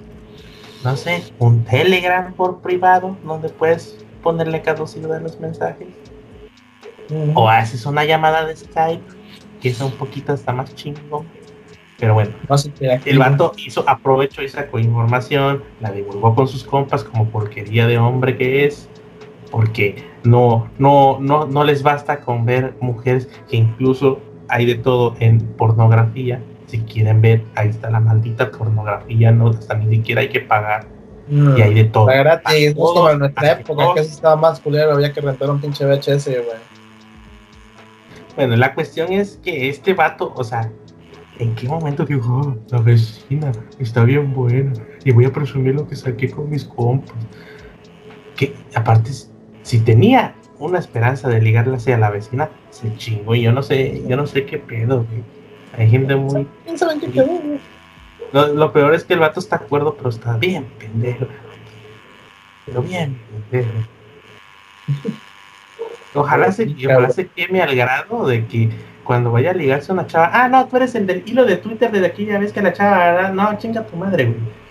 No sé, un Telegram por privado donde puedes ponerle caducidad a los mensajes o haces una llamada de Skype, que es un poquito hasta más chingo. Pero bueno, el vato hizo, aprovechó y sacó información, la divulgó con sus compas como porquería de hombre que es, porque no, no, no, no les basta con ver mujeres que incluso hay de todo en pornografía. Si quieren ver, ahí está la maldita pornografía, no hasta ni siquiera hay que pagar. y hay de todo. gratis, como en nuestra época, que eso estaba más culero, había que rentar un pinche VHS, güey. Bueno, la cuestión es que este vato, o sea, ¿en qué momento dijo, oh, la vecina está bien buena y voy a presumir lo que saqué con mis compas? Que aparte, si tenía una esperanza de ligarla hacia la vecina, se chingó y yo no sé, yo no sé qué pedo, güey. Hay gente muy... qué Lo, lo, peor es que el vato está acuerdo, pero está bien pendejo. Pero bien pendejo. Ojalá se, ojalá se queme al grado de que cuando vaya a ligarse una chava, ah, no, tú eres el del hilo de Twitter de aquella vez que la chava, no, chinga tu madre, güey.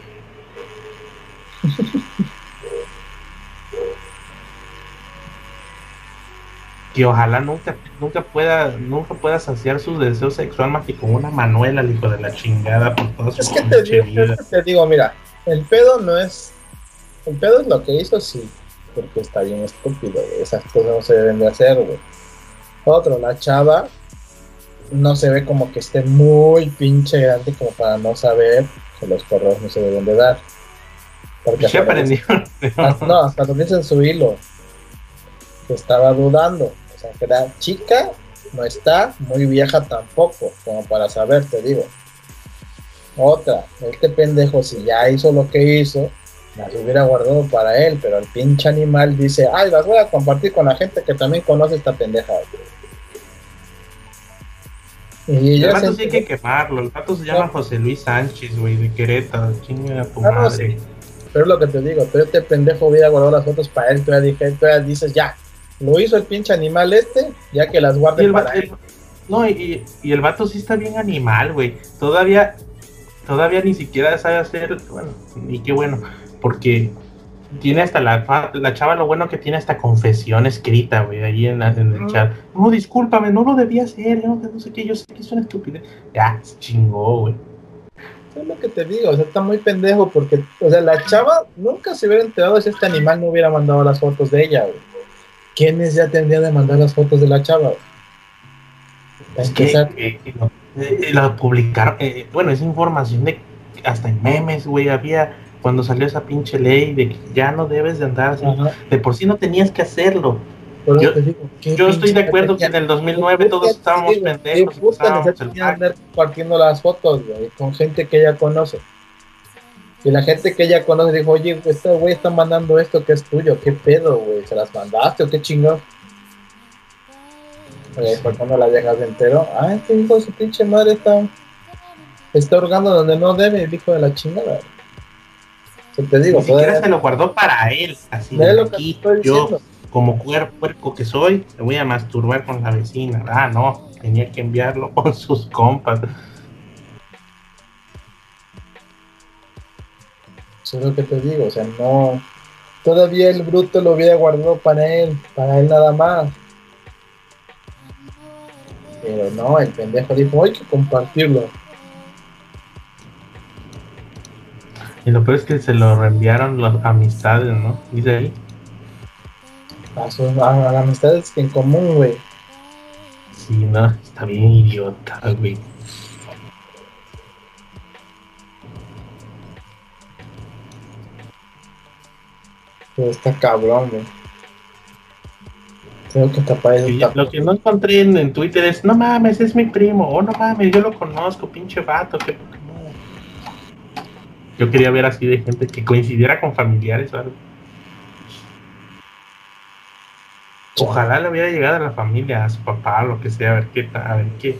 que ojalá nunca, nunca pueda, nunca pueda saciar su deseo sexual más que con una manuela, el hijo de la chingada, por todo es que te digo, es que te digo, mira, el pedo no es, el pedo es lo que hizo, sí, porque está bien estúpido, Esas cosas no se deben de hacer, güey. Otro, la chava no se ve como que esté muy pinche grande como para no saber que los correos no se deben de dar. Porque ¿Qué aprendió? no, hasta lo dice en su hilo. Que estaba dudando. O sea, que era chica, no está, muy vieja tampoco, como para saber, te digo. Otra, este pendejo, si ya hizo lo que hizo, las hubiera guardado para él, pero el pinche animal dice, ay, las voy a compartir con la gente que también conoce esta pendeja. Y el vato sí hay que quemarlo, el vato se llama José Luis Sánchez, güey, de Querétaro, chinga tu ah, madre. Pero es lo que te digo, pero este pendejo hubiera guardado las fotos para él, tú ya, dije, tú ya dices, ya, lo hizo el pinche animal este, ya que las guarde para él. no, y, y el vato sí está bien animal, güey, todavía, todavía ni siquiera sabe hacer, bueno, y qué bueno, porque tiene hasta la, la chava, lo bueno que tiene hasta confesión escrita, güey, ahí en, en el chat. No, discúlpame, no lo debía hacer, no, no sé qué, yo sé que es una estupidez. Ya, chingó, güey. Es lo que te digo, o sea, está muy pendejo porque, o sea, la chava nunca se hubiera enterado si este animal no hubiera mandado las fotos de ella, güey. ¿Quiénes ya tendrían de mandar las fotos de la chava? Es que, eh, eh, la publicaron, eh, bueno, esa información de hasta en memes, güey, había cuando salió esa pinche ley de que ya no debes de andar así, de por sí no tenías que hacerlo. Yo, estoy de acuerdo que en el 2009 todos estábamos pendejos. andar compartiendo las fotos, con gente que ella conoce. Y la gente que ella conoce dijo, oye, este güey está mandando esto que es tuyo, ¿qué pedo, güey? ¿Se las mandaste o qué chingón? Oye, ¿por qué no la dejas de entero? Ah, este hijo de su pinche madre está, está hurgando donde no debe, el hijo de la chingada te digo, Ni siquiera se lo guardó para él, así de aquí, yo como puerco que soy, me voy a masturbar con la vecina. Ah, no, tenía que enviarlo con sus compas. Eso es lo que te digo, o sea, no. Todavía el bruto lo hubiera guardado para él, para él nada más. Pero no, el pendejo dijo, hay que compartirlo. Y lo peor es que se lo reenviaron las amistades, ¿no? Dice ahí. A, sus, a, a las amistades en común, güey. Sí, no, está bien idiota, güey. Pero está cabrón, güey. Creo que tapar eso Y está- Lo que no encontré en, en Twitter es, no mames, es mi primo, o no mames, yo lo conozco, pinche vato, qué. Yo quería ver así de gente que coincidiera con familiares o algo. Ojalá le hubiera llegado a la familia, a su papá, lo que sea, a ver qué, a ver qué,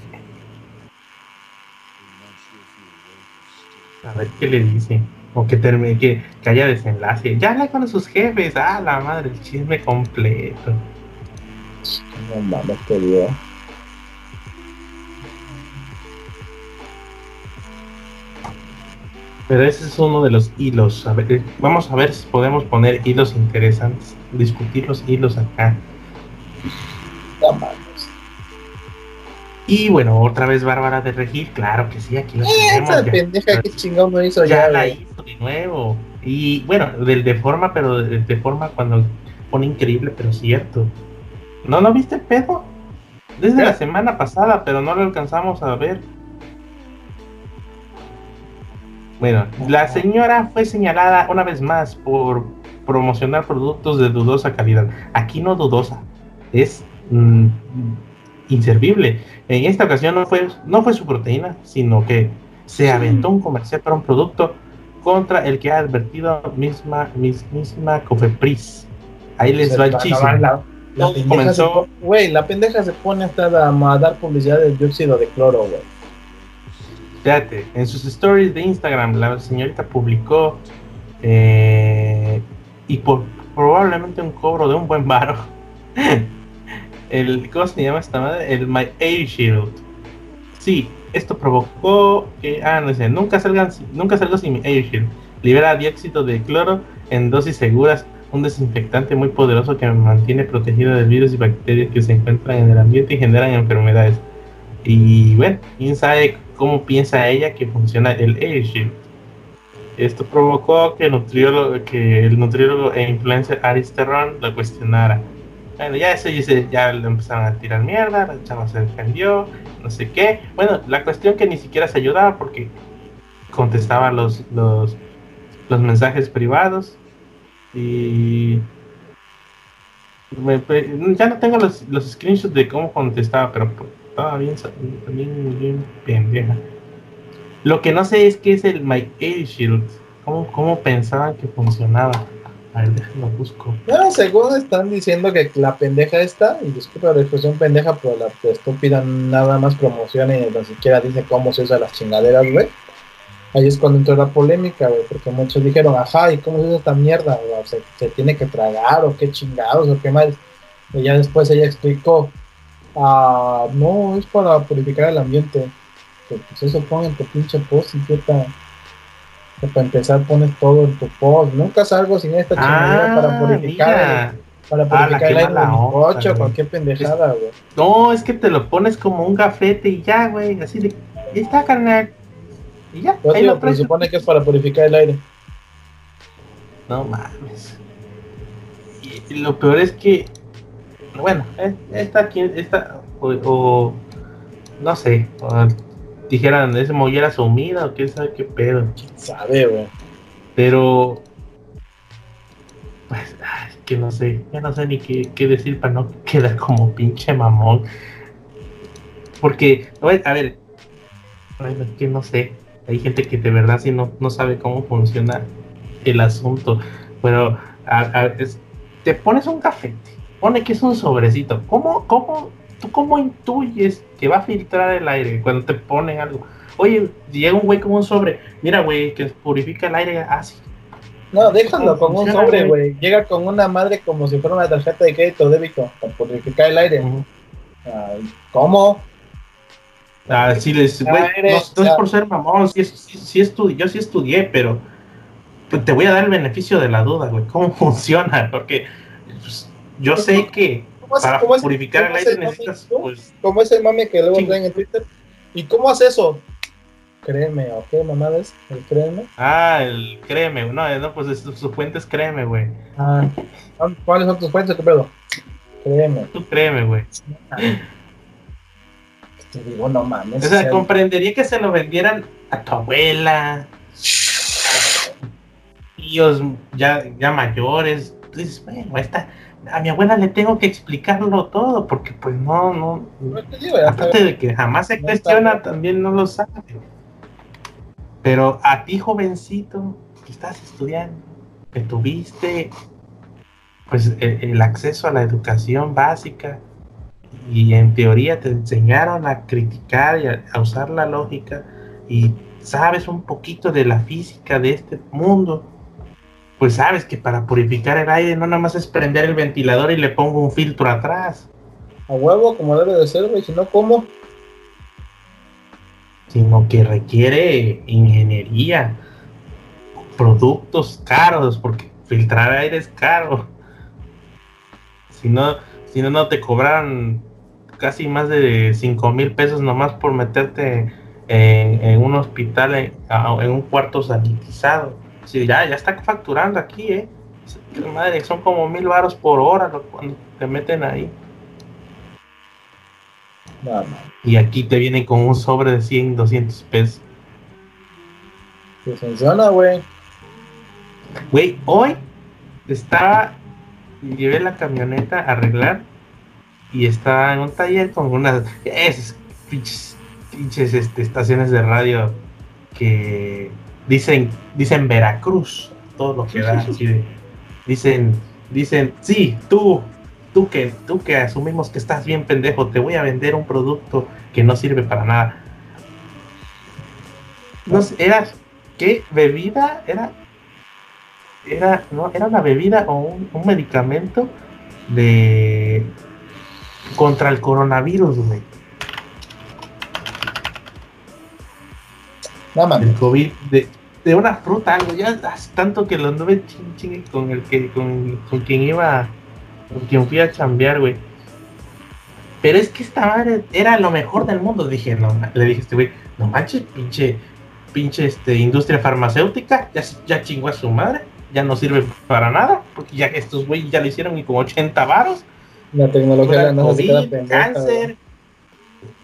a ver qué le dice. O que termine, que, que haya desenlace. Ya habla con sus jefes, ah, la madre, el chisme completo. No mames, te Pero ese es uno de los hilos. A ver, eh, vamos a ver si podemos poner hilos interesantes. Discutir los hilos acá. No. Y bueno, otra vez Bárbara de Regil. Claro que sí, aquí lo tenemos. Esa ya- pendeja que chingón me hizo ya ya, la hizo de nuevo. Y bueno, del de forma, pero de, de forma cuando pone increíble, pero cierto. ¿No lo viste el pedo? Desde la semana pasada, pero no lo alcanzamos a ver. Bueno, la señora fue señalada una vez más por promocionar productos de dudosa calidad. Aquí no dudosa, es mm, inservible. En esta ocasión no fue, no fue su proteína, sino que se aventó un comercial para un producto contra el que ha advertido misma, mismísima Cofepris. Ahí les va el chisme. La, la comenzó- Güey, la pendeja se pone hasta a, a dar publicidad del dióxido de cloro, güey. Fíjate, en sus stories de Instagram la señorita publicó eh, y por probablemente un cobro de un buen varo. el ¿cómo se llama esta madre? El My Air Shield. Sí, esto provocó que ah no sé, nunca salgan nunca salgo sin mi Air Shield. Libera dióxido de cloro en dosis seguras, un desinfectante muy poderoso que me mantiene protegido de virus y bacterias que se encuentran en el ambiente y generan enfermedades. Y bueno, sabe cómo piensa ella que funciona el Air Shield. Esto provocó que el nutriólogo, e influencer Aris Terron lo cuestionara. Bueno, ya eso ya, le empezaron a tirar mierda, la chava se defendió, no sé qué. Bueno, la cuestión que ni siquiera se ayudaba porque contestaba los, los, los mensajes privados y me- ya no tengo los, los screenshots de cómo contestaba, pero pues, estaba bien, bien, bien pendeja. Lo que no sé es qué es el Air Shield. ¿Cómo, cómo pensaban que funcionaba? A ver, déjenlo busco. No, según están diciendo que la pendeja esta, y disculpa la expresión pendeja, pero la estúpida nada más promociona y ni siquiera dice cómo se usan las chingaderas, güey. Ahí es cuando entró la polémica, güey, porque muchos dijeron, ajá, ¿y cómo se usa esta mierda? ¿Se, se tiene que tragar o qué chingados o qué mal? Y ya después ella explicó, ah, no, es para purificar el ambiente. Pues eso pon en tu pinche post, idiota. Que para empezar pones todo en tu post. Nunca salgo sin esta chingadera para purificar el- Ah, para Ah, purificar el aire cualquier pendejada, güey. No, es que te lo pones como un gafete y ya, güey. Así de. Ahí está, carnal. Y ya, Yo ahí digo, lo pero se supone que es para purificar el aire. No mames. Y, y lo peor es que, bueno, eh, esta aquí, esta, o, o, no sé, o dijeran, es mollera sumida o quién sabe qué pedo. ¿Quién sabe, güey? Pero, pues, ay, que no sé, ya no sé ni qué, qué decir para no quedar como pinche mamón. Porque, a ver, es que no sé, hay gente que de verdad sí no, no sabe cómo funciona el asunto. Pero, a- a- es- te pones un café, pone que es un sobrecito. ¿Cómo, cómo, tú cómo intuyes que va a filtrar el aire cuando te ponen algo? Oye, llega un güey con un sobre, mira, güey, que purifica el aire, ah, sí. No, déjalo ¿Cómo con un sobre, güey? Llega con una madre como si fuera una tarjeta de crédito débito para purificar el aire. Ay, ¿Cómo? Ah, sí, les, güey, no, no es por ser mamón, sí, sí, sí estudié, yo sí estudié, pero te voy a dar el beneficio de la duda, güey, cómo funciona, porque yo sé que ¿Cómo hace- para cómo purificar el aire mame, necesitas, tú? pues, ¿Cómo es el mame que luego traen en Twitter? ¿Y cómo hace eso? Créeme, ¿o qué mamada es? ¿El créeme? Ah, el créeme, no, no pues su, su fuente es créeme, güey. Ah, ¿cuáles son tus fuentes? ¿Qué pedo? Créeme. Tú créeme, güey. Te digo, no mames. O sea, comprendería que se lo vendieran a tu abuela, tíos ya, ya mayores. Tú dices, bueno, esta, a mi abuela le tengo que explicarlo todo, porque pues no, no. Digo, Aparte de que jamás se No cuestiona, también no lo sabe. Pero a ti, jovencito, que estás estudiando, que tuviste pues el, el acceso a la educación básica y en teoría te enseñaron a criticar y a, a usar la lógica y sabes un poquito de la física de este mundo, pues sabes que para purificar el aire no nada más es prender el ventilador y le pongo un filtro atrás. A huevo, como debe de ser, güey. Si no, ¿cómo? sino que requiere ingeniería, productos caros, porque filtrar aire es caro. Si no, si no, no te cobran casi más de 5 mil pesos nomás por meterte en, en un hospital, en un cuarto sanitizado. Sí, ya, ya está facturando aquí, ¿eh? Madre, son como mil varos por hora lo- cuando te meten ahí. No, no. Y aquí te vienen con un sobre de 100, 200 pesos. Que funciona, güey. Güey, hoy estaba, llevé la camioneta a arreglar y estaba en un taller con unas esas pinches, pinches este, estaciones de radio que dicen, dicen Veracruz, todo lo que da, así de- dicen, dicen, sí, tú, tú que, tú que asumimos que estás bien pendejo, te voy a vender un producto que no sirve para nada. No era, ¿qué bebida? Era era, no, era una bebida o un, un medicamento de contra el coronavirus, güey. No. Del COVID, de, de una fruta, algo, ya hace tanto que lo anduve ching, ching con el que, con, con quien iba, con quien fui a chambear, güey. Pero es que esta madre era lo mejor del mundo. Dije, no, le dije a este güey, no manches, pinche, pinche este, industria farmacéutica, ya, ya chingó a su madre, ya no sirve para nada, porque ya estos güeyes ya lo hicieron y con 80 varos. La tecnología la no se queda COVID, pendeja. cáncer,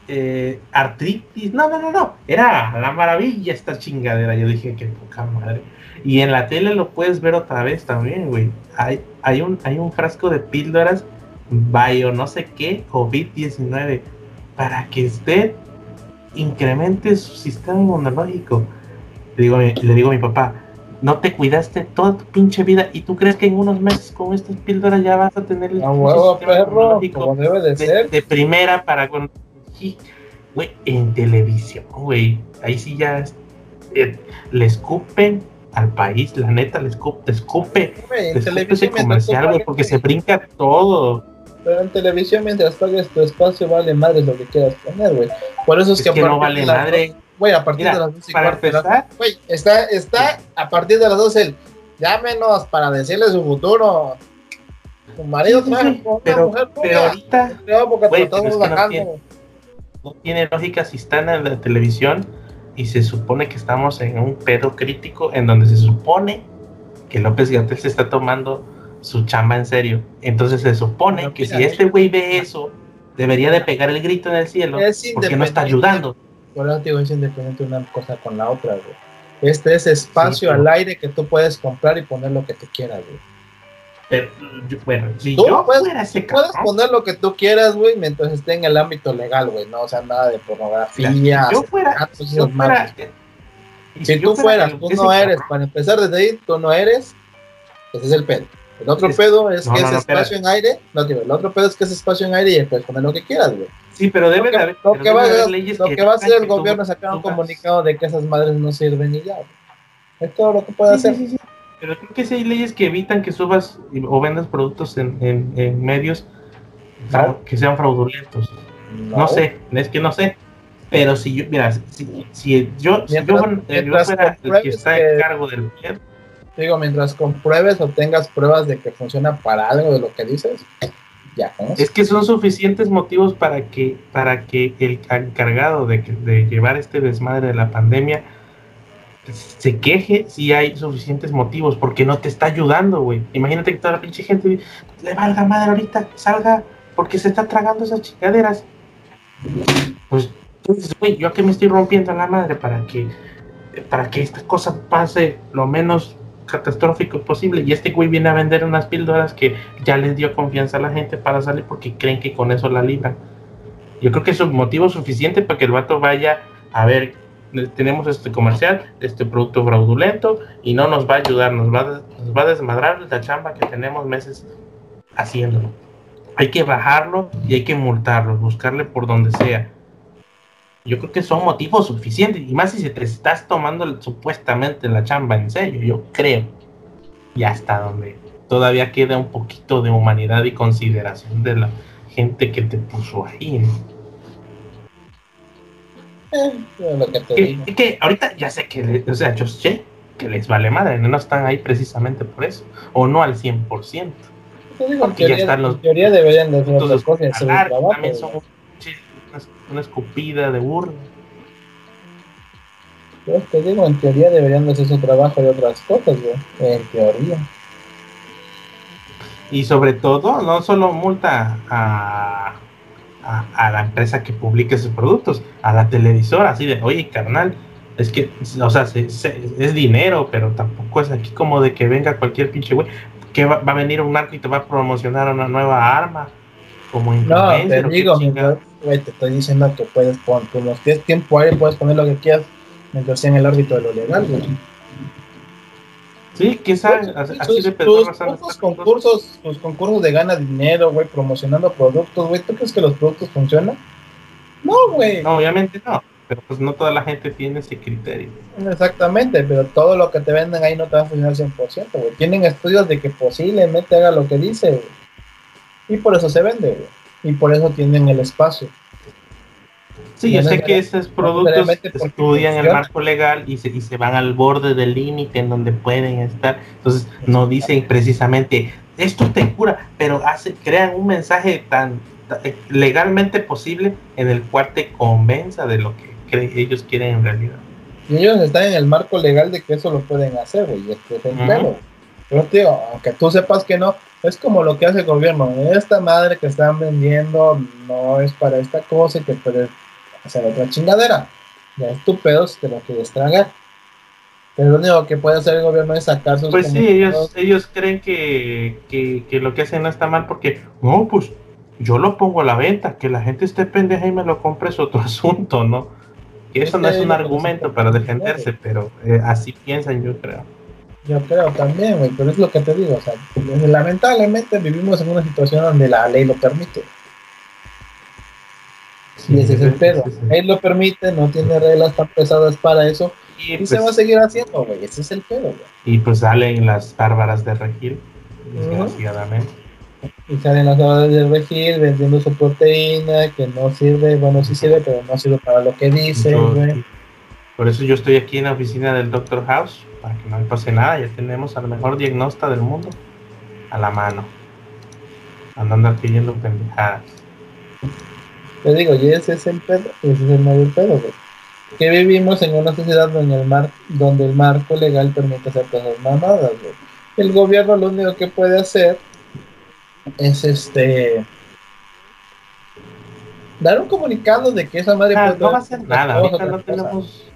eh, artritis, no, no, no, no, era la maravilla esta chingadera. Yo dije, qué poca madre. Y en la tele lo puedes ver otra vez también, güey. Hay, hay, un, hay un frasco de píldoras bio no sé qué, COVID-19, para que usted incremente su sistema inmunológico. Le digo, a mi- le digo a mi papá, no te cuidaste toda tu pinche vida y tú crees que en unos meses con estas píldoras ya vas a tener el A huevo, sistema perro. inmunológico Como debe de de, ser. de primera para con güey en televisión güey ahí sí ya es- eh, le escupen al país la neta le escupe, le escupe, ese comercial güey porque se brinca todo. Pero en televisión, mientras pagues tu espacio, vale madre lo que quieras poner, güey. Por eso es, es que, que no vale las madre. Güey, a partir Mira, de las 12 y para empezar Güey, está, está a partir de las 12 el llámenos para decirle su futuro. Tu marido Sí, sí, sí, una pero, mujer pero ahorita Güey, te lo pero estamos es que no bajando. tiene- no tiene lógica si están en la televisión y se supone que estamos en un pedo crítico en donde se supone que López Gatel se está tomando su chamba en serio. Entonces se supone que mira, si este güey ve eso, debería de pegar el grito en el cielo porque no está ayudando. Por te digo, es independiente una cosa con la otra, güey. Este es espacio Sí, pero- al aire que tú puedes comprar y poner lo que tú quieras, güey. Pero, bueno, si Tú yo puedes- fuera ese Puedes cabrón, poner lo que tú quieras, güey, mientras esté en el ámbito legal, güey. No, o sea, nada de pornografía. si yo fuera, si yo fuera- Si yo tú fuera fueras, tú ese no eres. cabrón, Para empezar desde ahí, tú no eres. Ese es el pedo. El otro Es- pedo es no, que no, es no, espacio en aire. No, digo, el otro pedo es que es espacio en aire y puedes poner lo que quieras, güey. Sí, pero debe haber, lo que va, a- leyes lo que que va a hacer el gobierno es sacar un comunicado de que esas madres no sirven y ya, güey. Es todo lo que puede hacer. sí, sí, sí. Pero creo que sí hay leyes que evitan que subas o vendas productos en, en- en medios No. que sean fraudulentos. No. sé, es que no sé. Pero si yo, mira, si, si yo, si yo, Mientras- yo fuera el que está en cargo del gobierno, Digo, mientras compruebes o tengas pruebas de que funciona para algo de lo que dices, Ya, Es que son suficientes motivos para que, para que el encargado de, de llevar este desmadre de la pandemia se queje si hay suficientes motivos, porque no te está ayudando, güey. Imagínate que toda la pinche gente le valga madre ahorita, salga, porque se está tragando esas chingaderas. Pues, güey, yo que me estoy rompiendo la madre para que, para que esta cosa pase lo menos catastrófico posible. Y este güey viene a vender unas píldoras que ya les dio confianza a la gente para salir porque creen que con eso la libran. Yo creo que es un motivo suficiente para que el vato vaya a ver tenemos este comercial, este producto fraudulento y no nos va a ayudar, nos va, nos va a desmadrar la chamba que tenemos meses haciéndolo. Hay que bajarlo y hay que multarlo, buscarle por donde sea. Yo creo que son motivos suficientes y más si te estás tomando supuestamente la chamba en serio, yo creo. Y hasta donde todavía queda un poquito de humanidad y consideración de la gente que te puso ahí. Es que ahorita ya sé que, o sea, yo sé que les vale madre, no están ahí precisamente por eso, o no al 100%. Digo, en teoría, ya están los, teoría deberían de hacer las cosas trabajo. También son una, escupida de burro. Yo te digo, en teoría deberían de hacer su trabajo y otras cosas, en teoría. Y sobre todo, no solo multa a a, la empresa que publique sus productos, a la televisora, así de, oye, carnal, es que, o sea, es dinero, pero tampoco es aquí como de que venga cualquier pinche güey, que va, a venir un narco y te va a promocionar una nueva arma, como No, te digo, güey, te estoy diciendo que puedes poner, como que es tiempo ahí, puedes poner lo que quieras, mientras sea en el árbitro de lo legal, güey. Sí, quizás así de tus, tus concursos, tus concursos de gana dinero, güey, promocionando productos, güey, ¿tú crees que los productos funcionan? No, güey. No, obviamente no, pero pues no toda la gente tiene ese criterio. Exactamente, pero todo lo que te venden ahí no te va a funcionar 100%, güey. Tienen estudios de que posiblemente haga lo que dice, güey. Y por eso se vende, güey. Y por eso tienen el espacio. Sí, yo sé que esos productos estudian el marco legal y se, y se van al borde del límite en donde pueden estar. Entonces, no dicen precisamente, esto te cura, pero hace, crean un mensaje tan, eh, legalmente posible en el cual te convenza de lo que ellos quieren en realidad. Y ellos están en el marco legal de que eso lo pueden hacer, güey, es que es el Pero, tío, aunque tú sepas que no, es como lo que hace el gobierno. Esta madre que están vendiendo no es para esta cosa y te puede hacer otra chingadera. Ya es tu pedo si te lo quieres tragar. Pero lo único que puede hacer el gobierno es sacar sus Pues sí, ellos, ellos creen que, que, lo que hacen no está mal porque, no, pues yo lo pongo a la venta, que la gente esté pendeja y me lo compre es otro asunto, ¿no? Que eso no es un argumento para defenderse, pero eh, así piensan, yo creo. Yo creo también, güey, pero es lo que te digo, o sea, lamentablemente vivimos en una situación donde la ley lo permite y ese es el pedo. Él lo permite, no tiene reglas tan pesadas para eso. Y, se pues va a seguir haciendo, güey. Ese es el pedo, güey. Y pues salen las bárbaras de Regil, desgraciadamente. Y salen las bárbaras de Regil vendiendo su proteína, que no sirve, bueno, sí sirve, pero no sirve para lo que dice, güey. Por eso yo estoy aquí en la oficina del Doctor House, para que no me pase nada. Ya tenemos al mejor diagnóstico del mundo a la mano. Andando pidiendo pendejadas. Te digo, y ese es el pedo, ese es el mayor pedo, Que vivimos en una sociedad donde el, mar, donde el marco legal permite hacer cosas mamadas, El gobierno lo único que puede hacer es este dar un comunicado de que esa madre ah, no va a hacer nada ahorita no tenemos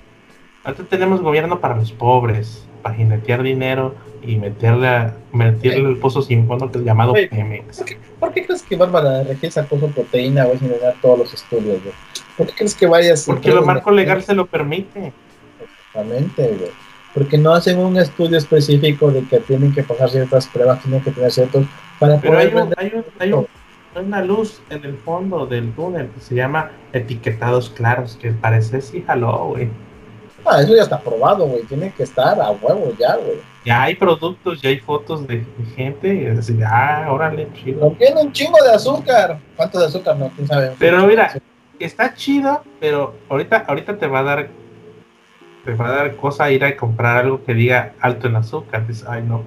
ahorita tenemos gobierno para los pobres para jinetear dinero y meterle, a, meterle el pozo sin fondo que es llamado Pemex. ¿por qué, crees que Bárbara Regil sacó su proteína, güey, sin todos los estudios, güey? ¿Por qué crees que vayas Porque lo marco legal se lo permite. Exactamente, güey. Porque no hacen un estudio específico de que tienen que pasar ciertas pruebas, tienen que tener ciertos para Pero hay, hay, hay, una luz en el fondo del túnel que se llama etiquetados claros, que parece sí jaló, güey. Ah, eso ya está probado, güey. Tiene que estar a huevo ya, güey. Ya hay productos, ya hay fotos de, gente. Y así, ah, órale, chido. tiene un chingo de azúcar. ¿Cuánto de azúcar? No, quién sabe. Pero mira, está chido, pero ahorita, ahorita te va a dar. Te va a dar cosa ir a comprar algo que diga alto en azúcar. Dices, ay, no.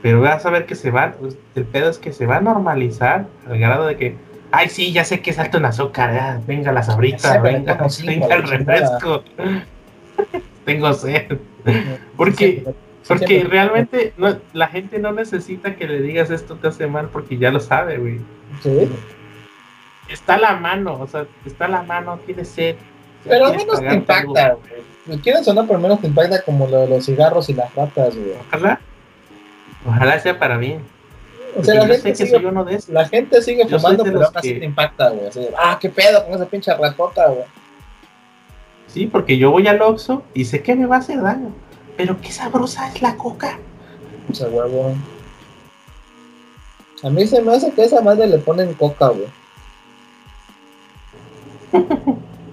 Pero vas a ver que se va, el pedo es que se va a normalizar al grado de que, ay, sí, ya sé que es alto en azúcar, venga la sabrita, venga, venga el refresco. Tengo sed. Porque, porque realmente no, la gente no necesita que le digas esto te hace mal porque ya lo sabe, güey. Sí. Está a la mano, o sea, está a la mano, tiene sed. Pero al menos te impacta, güey. Quieres o no, pero al menos te impacta como lo de los cigarros y las ratas, güey. Ojalá. Ojalá sea para mí. O sea, la gente, sigue, la gente sigue fumando, pero aún así te impacta, güey. ah, qué pedo con esa pinche ratota, güey. Sí, porque yo voy al Oxxo y sé que me va a hacer daño. Pero qué sabrosa es la coca. O sea, huevo. A mí se me hace que esa madre le ponen coca, güey.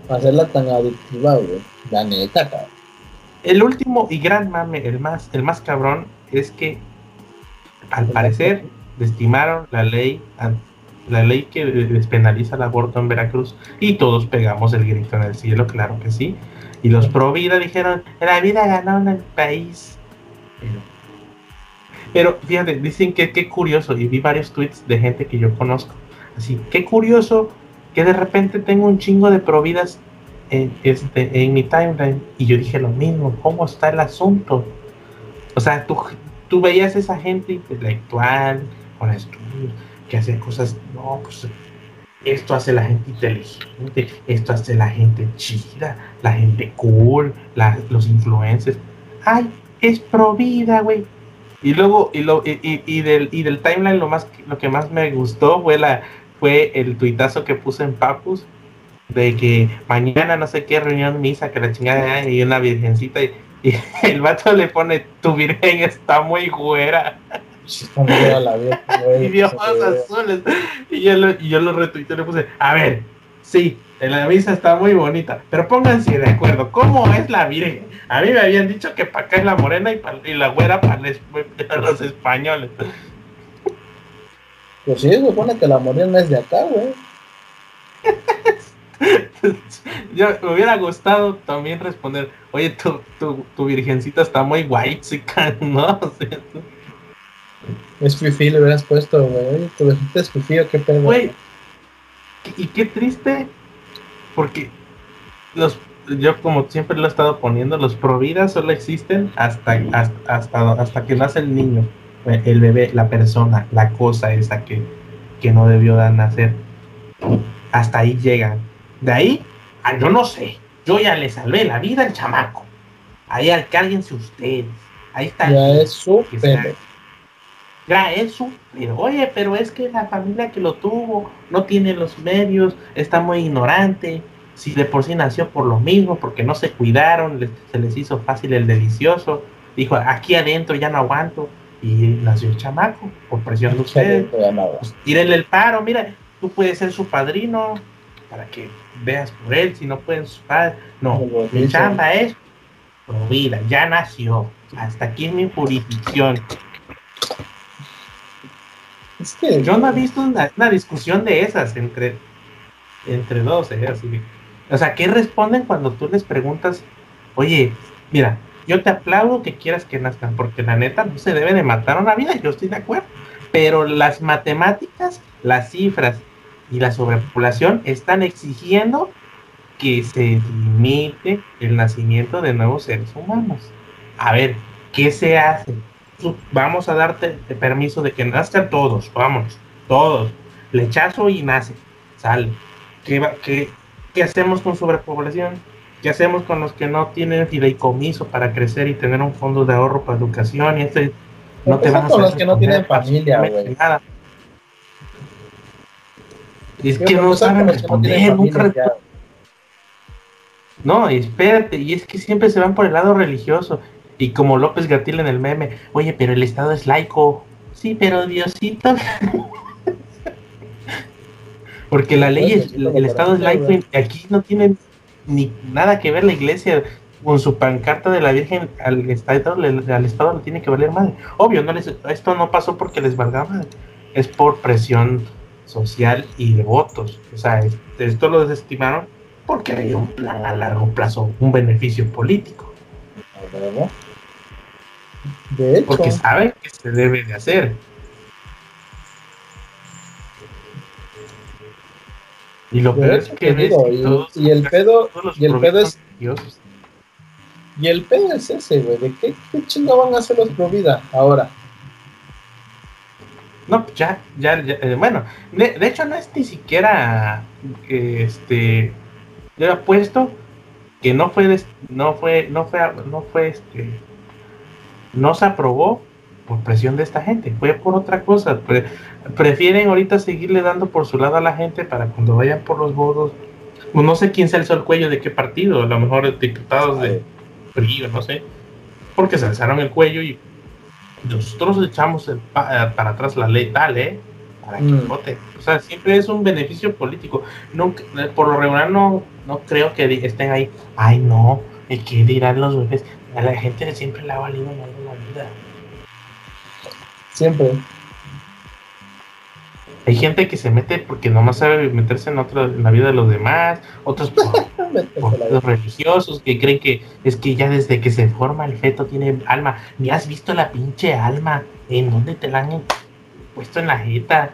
Para hacerla tan adictiva, güey. La neta, cabrón. El último y gran mame, el más, el más cabrón, es que al parecer estimaron la ley la ley que despenaliza el aborto en Veracruz y todos pegamos el grito en el cielo, claro que sí. Y los pro vida dijeron, la vida ganó en el país. Pero, fíjate, dicen que qué curioso, y vi varios tweets de gente que yo conozco. Así, qué curioso que de repente tengo un chingo de providas en, este, en mi timeline. Y yo dije lo mismo, ¿cómo está el asunto? O sea, tú, tú veías esa gente intelectual, con estudios, que hacía cosas, no, pues esto hace la gente inteligente, esto hace la gente chida, la gente cool, los influencers. Ay, es pro vida, güey. Y luego, y, lo, y, del, y del timeline lo más lo que más me gustó fue la fue el tuitazo que puse en Papus de que mañana no sé qué reunión misa que la chingada y una virgencita y, y el vato le pone tu virgen está muy güera. azules. Y yo, lo, y yo lo retuiteé y le puse, a ver, sí, la misa está muy bonita, pero pónganse de acuerdo, ¿cómo es la Virgen? A mí me habían dicho que para acá es la morena y, y la güera para, los españoles. Pues sí, se supone que la morena es de acá, güey. Yo me hubiera gustado también responder, oye, tu, tu, tu virgencita está muy guay, ¿no? O sea, es fifi, le hubieras puesto, güey. Tu vejita es fifi o qué pedo. Güey. Y qué triste. Porque los yo como siempre lo he estado poniendo, los providas solo existen hasta, hasta, hasta, que nace el niño, el bebé, la persona, la cosa esa que, que no debió de nacer. Hasta ahí llegan. De ahí, ah, yo no sé. Yo ya le salvé la vida al chamaco. Ahí alcállense ustedes. Ahí está. Ya es súper ya eso, pero oye, pero es que la familia que lo tuvo no tiene los medios, está muy ignorante, si de por sí nació por lo mismo, porque no se cuidaron, se les hizo fácil el delicioso, dijo, aquí adentro ya no aguanto, y nació el chamaco, por presión de ustedes, pues, tírenle el paro, mira, tú puedes ser su padrino, para que veas por él, si no pueden sus padres, no, mi chamba es, vida, ya nació, hasta aquí es mi jurisdicción, yo no he visto una, discusión de esas entre, entre dos, ¿eh? Así, o sea, ¿qué responden cuando tú les preguntas, oye, mira, yo te aplaudo que quieras que nazcan, porque la neta no se debe de matar una vida, yo estoy de acuerdo, pero las matemáticas, las cifras y la sobrepopulación están exigiendo que se limite el nacimiento de nuevos seres humanos. A ver, ¿qué se hace? Vamos a darte el permiso de que nazcan todos, vamos, todos. Lechazo y nace, sale. ¿Qué, qué, qué hacemos con sobrepoblación? ¿Qué hacemos con los que no tienen fideicomiso para crecer y tener un fondo de ahorro para educación? Y este no te vamos con los que no tienen familia, güey. es que no saben responder, nunca No, espérate, y es que siempre se van por el lado religioso. Y como López Gatil en el meme, oye, pero el Estado es laico. Sí, pero Diosito. Porque la ley es, el, Estado es laico y aquí no tiene ni nada que ver la iglesia con su pancarta de la Virgen al Estado, al Estado le tiene que valer madre. Obvio, no les, esto no pasó porque les valga es por presión social y de votos. O sea, esto lo desestimaron porque hay un plan a largo plazo, un beneficio político. De hecho. Porque saben que se debe de hacer. Y lo peor es que y, el pedo, y el pedo es y el pedo es ese, güey, de qué, qué chingo van a hacer los pro vida ahora. No, ya, ya, eh, bueno, de, hecho no es ni siquiera que este, yo apuesto que no fue, no fue, no fue, no fue este, no se aprobó por presión de esta gente, fue por otra cosa. prefieren ahorita seguirle dando por su lado a la gente para cuando vayan por los votos. No sé quién se alzó el cuello de qué partido, a lo mejor diputados de frío, no sé, porque se alzaron el cuello y nosotros echamos el para atrás la ley tal, ¿eh? Para que mm. vote. O sea, siempre es un beneficio político. Nunca, por lo regular no, no creo que estén ahí, ay no, ¿qué dirán los bebés? A la gente siempre le ha valido en la vida. Siempre. Hay gente que se mete porque nomás sabe meterse en, otra, en la vida de los demás, otros por, los religiosos que creen que es que ya desde que se forma el feto tiene alma. Ni has visto la pinche alma, ¿en dónde te la han puesto en la jeta?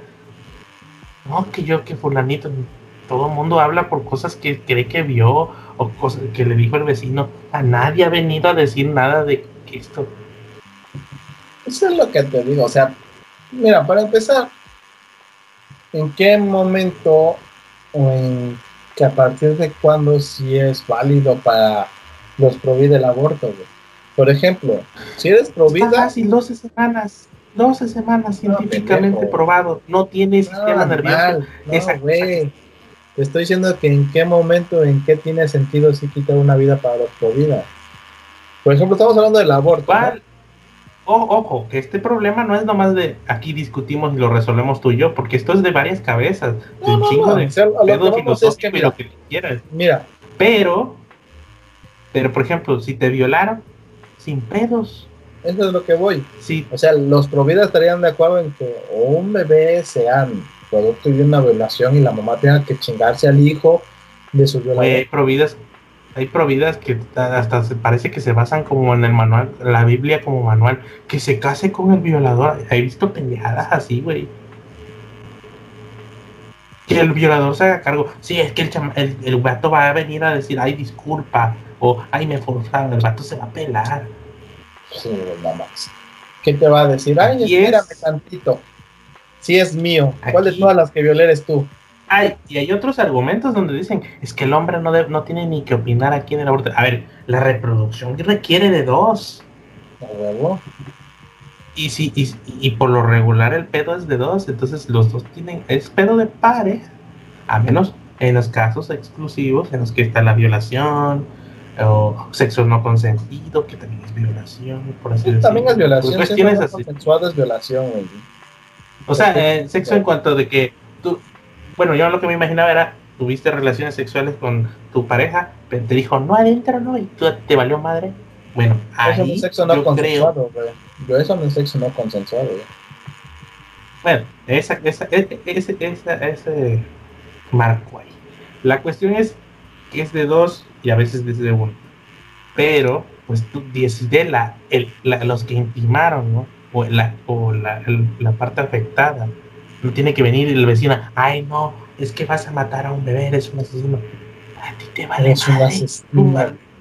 No, que yo, que fulanito, todo el mundo habla por cosas que cree que vio o cosas que le dijo el vecino. A nadie ha venido a decir nada de que esto. Eso es lo que te digo, o sea, mira, para empezar, ¿en qué momento o en que a partir de cuándo sí es válido para los prohibir el aborto? Por ejemplo, si eres provida... fácil, 12 semanas. 12 semanas científicamente probado. No tiene sistema nervioso. No, güey. Te estoy diciendo que en qué momento, en qué tiene sentido si quitar una vida para los provida. Por ejemplo, estamos hablando del aborto ojo, que este problema no es nomás de aquí discutimos y lo resolvemos tú y yo, porque esto es de varias cabezas, de un chingo de pedo filosófico y lo que quieras. Mira. Pero, pero por ejemplo, si te violaron, sin pedos. Eso es lo que voy. Sí. O sea, los providas estarían de acuerdo en que un bebé sea producto de una violación y la mamá tenga que chingarse al hijo de su violación. providas hay providas que hasta se parece que se basan como en el manual, la Biblia como manual, que se case con el violador. He visto pendejadas así, güey. Que el violador se haga cargo. Sí, es que el, el, el, gato va a venir a decir, ay, disculpa, o ay, me forzaron, el gato se va a pelar. Sí, nada más. ¿Qué te va a decir? Ay, espérame tantito. Si es mío. ¿Cuál de todas las que violé eres tú? y hay otros argumentos donde dicen, es que el hombre no, no tiene ni que opinar aquí en el aborto. A ver, la reproducción requiere de dos. Y, si, y, por lo regular el pedo es de dos, entonces los dos tienen, es pedo de pares, a menos en los casos exclusivos en los que está la violación o sexo no consentido, que también es violación, por así decirlo. También es violación, pues, tienes así. es violación. O sea, eh, sexo en cuanto de que tú, bueno, yo lo que me imaginaba era, tuviste relaciones sexuales con tu pareja, pero te dijo, no adentro, no, y tú te valió madre. Bueno, eso ahí no es sexo no yo consensuado, creo... Yo eso no es sexo no consensuado, Bueno, esa, esa, ese, ese, ese marco ahí. La cuestión es que es de dos y a veces de uno. Pero, pues tú decides la, el, la, los que intimaron, ¿no? O, la, o la, la parte afectada no tiene que venir el vecino, ay no, es que vas a matar a un bebé, eres un asesino. A ti te vale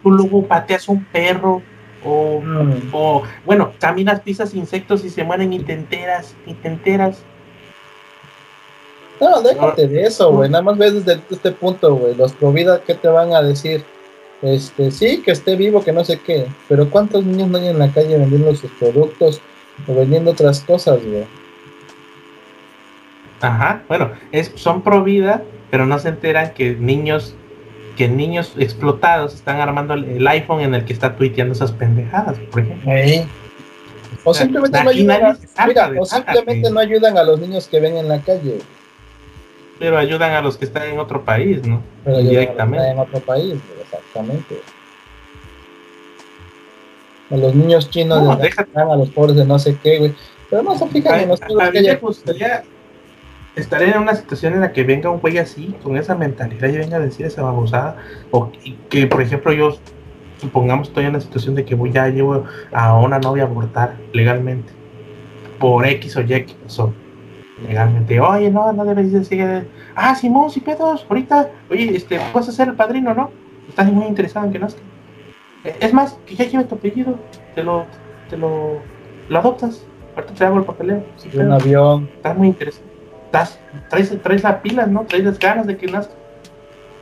Tú, luego pateas un perro o, mm. o, bueno, caminas, pisas insectos y se mueren y te enteras, y te enteras. No, déjate de eso, güey. Nada más ves desde este punto, güey. Los Provida, ¿qué te van a decir? Este, sí, que esté vivo, que no sé qué. Pero ¿cuántos niños no hay en la calle vendiendo sus productos o vendiendo otras cosas, güey? Ajá, bueno, es, son pro vida, pero no se enteran que niños que niños explotados están armando el, iPhone en el que está tuiteando esas pendejadas, por ejemplo. O, simplemente, no ayudan, a, simplemente no ayudan a los niños que ven en la calle. Pero ayudan a los que están en otro país, ¿no? Pero Directamente. en otro país, exactamente. A los niños chinos no, a los pobres de no sé qué, güey. Pero no se fijan en los que estaré en una situación en la que venga un güey así, con esa mentalidad y venga a decir esa babosada, o que por ejemplo yo supongamos estoy en la situación de que voy ya llevo a una novia a abortar legalmente por X o Y que pasó legalmente. Oye no no debes decir ah Simón sí pedos ahorita oye este a ser el padrino no estás muy interesado en que nazca. eh, es más que ya lleve tu apellido te lo te lo, lo adoptas. Ahorita te hago el papeleo un avión. Estás muy interesado estás traes traes la pila no traes las ganas de que nazca.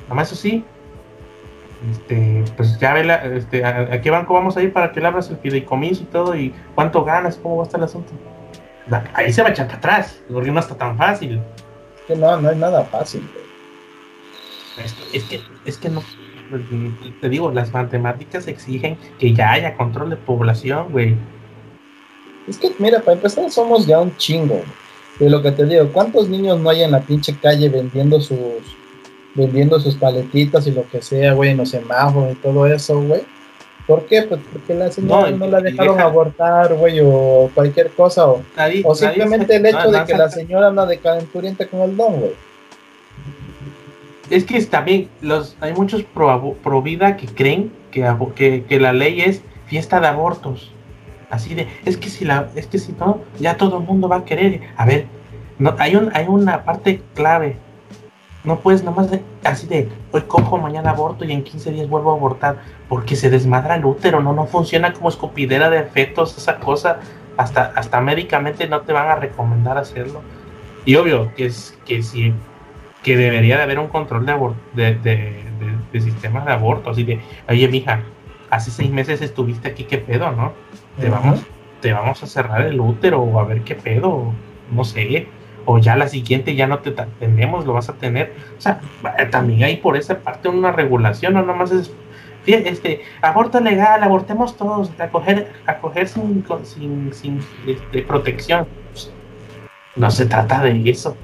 Nada más eso sí. Este, pues ya ve la, este, a, qué banco vamos a ir para que le abras el fideicomiso y todo y cuánto ganas, cómo va a estar el asunto. Ahí se va a echar para atrás, porque no está tan fácil. Es que no, no es nada fácil. Es que, es que no, te digo, las matemáticas exigen que ya haya control de población, güey. Es que, mira, para empezar somos ya un chingo. De lo que te digo, ¿cuántos niños no hay en la pinche calle vendiendo sus vendiendo sus paletitas y lo que sea, güey, en los semáforos y todo eso, güey. ¿Por qué? Pues porque la señora no, la dejaron abortar, güey, o cualquier cosa, o, o simplemente el hecho de que la señora anda de calenturienta con el don, güey. Es que también los, hay muchos pro, vida que creen que, que, la ley es fiesta de abortos. Así de, es que si la, es que si no, ya todo el mundo va a querer. A ver, no, hay un, hay una parte clave no puedes nomás así de hoy cojo, mañana aborto y en 15 días vuelvo a abortar porque se desmadra el útero, no, no funciona como escupidera de fetos, esa cosa. Hasta, hasta médicamente no te van a recomendar hacerlo. Y obvio que es que sí, que debería de haber un control de, de, de, de, sistemas de aborto. Así de, oye, mija, hace seis meses estuviste aquí, ¿qué pedo, no? Te, vamos, te vamos a cerrar el útero o a ver qué pedo, no sé o ya la siguiente ya no te tenemos, lo vas a tener. O sea, también hay por esa parte una regulación, no nomás es este aborto legal, abortemos todos, acoger, acoger sin, sin, sin este, protección. No se trata de eso.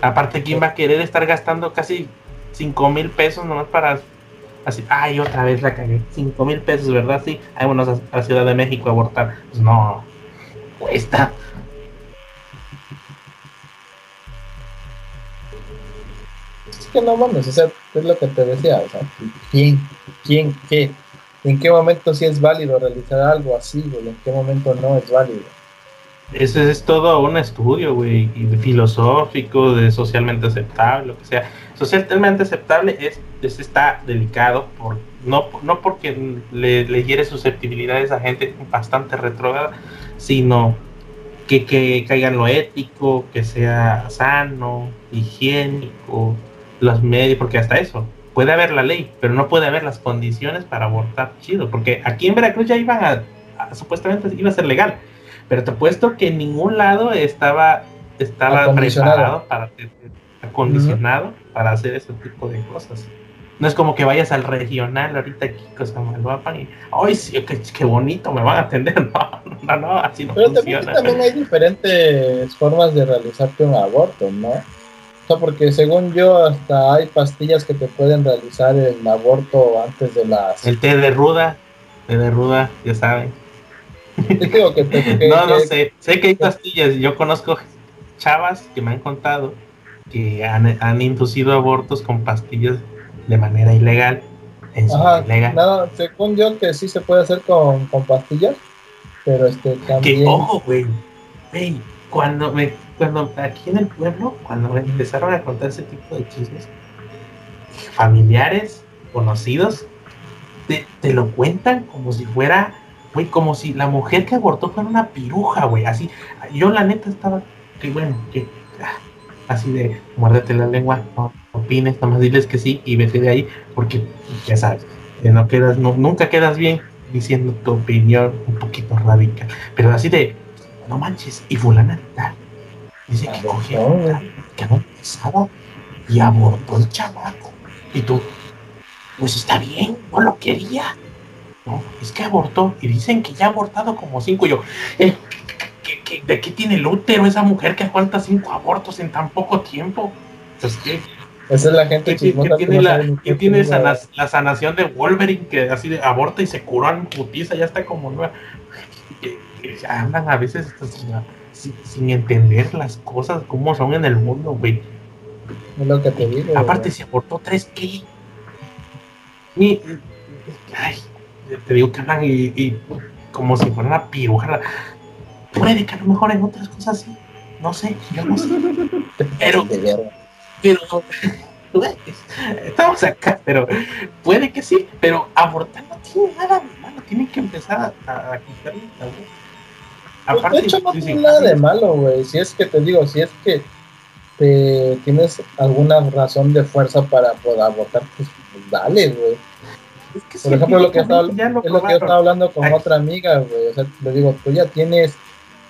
Aparte, ¿quién va a querer estar gastando casi 5 mil pesos nomás para así? Ay, otra vez la cagué. 5 mil pesos, ¿verdad? Sí, vámonos a, a Ciudad de México a abortar. Pues no, cuesta. que no mames, o sea, es lo que te decía, o sea, ¿quién, quién, qué? ¿En qué momento sí es válido realizar algo así, güey? ¿En qué momento no es válido? Ese es todo un estudio, güey, filosófico, de socialmente aceptable, lo que sea. Socialmente aceptable es, está delicado, por, no, no porque le, le hiere susceptibilidades a gente bastante retrógrada, sino que, que caiga en lo ético, que sea sano, higiénico, los medios, porque hasta eso, puede haber la ley, pero no puede haber las condiciones para abortar chido, porque aquí en Veracruz ya iban a, supuestamente iba a ser legal, pero te apuesto que en ningún lado estaba, estaba preparado para acondicionado para hacer ese tipo de cosas. No es como que vayas al regional ahorita aquí, cosa Malvapan y, ay, sí, qué, bonito, me van a atender. No, no, no, así no Pero funciona. también hay diferentes formas de realizarte un aborto, ¿no? porque según yo, hasta hay pastillas que te pueden realizar el aborto antes de las. El té de ruda, té de ruda, ya saben. no, no sé. Sé que hay pastillas. Yo conozco chavas que me han contado que han, inducido abortos con pastillas de manera ilegal. Ajá, Nada, según yo que sí se puede hacer con, con pastillas, pero este también. Que ojo, güey. cuando me cuando aquí en el pueblo, cuando empezaron a contar ese tipo de chismes, familiares, conocidos, te, lo cuentan como si fuera, güey, como si la mujer que abortó fuera una piruja, güey, así. Yo la neta estaba, que bueno, que ah, así de muérdete la lengua, no opines, nada más diles que sí y vete de ahí, porque ya sabes, que no quedas, nunca quedas bien diciendo tu opinión un poquito radical, pero así de, no manches, y fulana tal Dice que cogió, que no pesado y abortó el chamaco. Y tú, pues está bien, no lo quería. No, es que abortó. Y dicen que ya ha abortado como cinco. Y yo, eh, de qué tiene el útero esa mujer que aguanta cinco abortos en tan poco tiempo? ¿qué? Esa es la gente que tiene, la, tiene la sanación de Wolverine que así de aborta y se curó en putiza, ya está como nueva. Que, andan a veces sin, entender las cosas como son en el mundo, güey. Es lo que te digo. Aparte, se aportó tres ¿qué? Ay, te digo que hablan y, como si fuera una piruja. Puede que a lo mejor en otras cosas sí. No sé, yo no sé. Pero, pero, estamos acá, pero puede que sí, pero abortar no tiene nada de malo, tienen que empezar a, a quitarle Aparte, de hecho, no tiene nada de malo, güey. Si es que te digo, si es que te tienes alguna razón de fuerza para poder abortar, pues, dale, güey. Por ejemplo, lo que estaba, es lo que yo estaba hablando con otra amiga, güey. O sea, le digo, tú ya tienes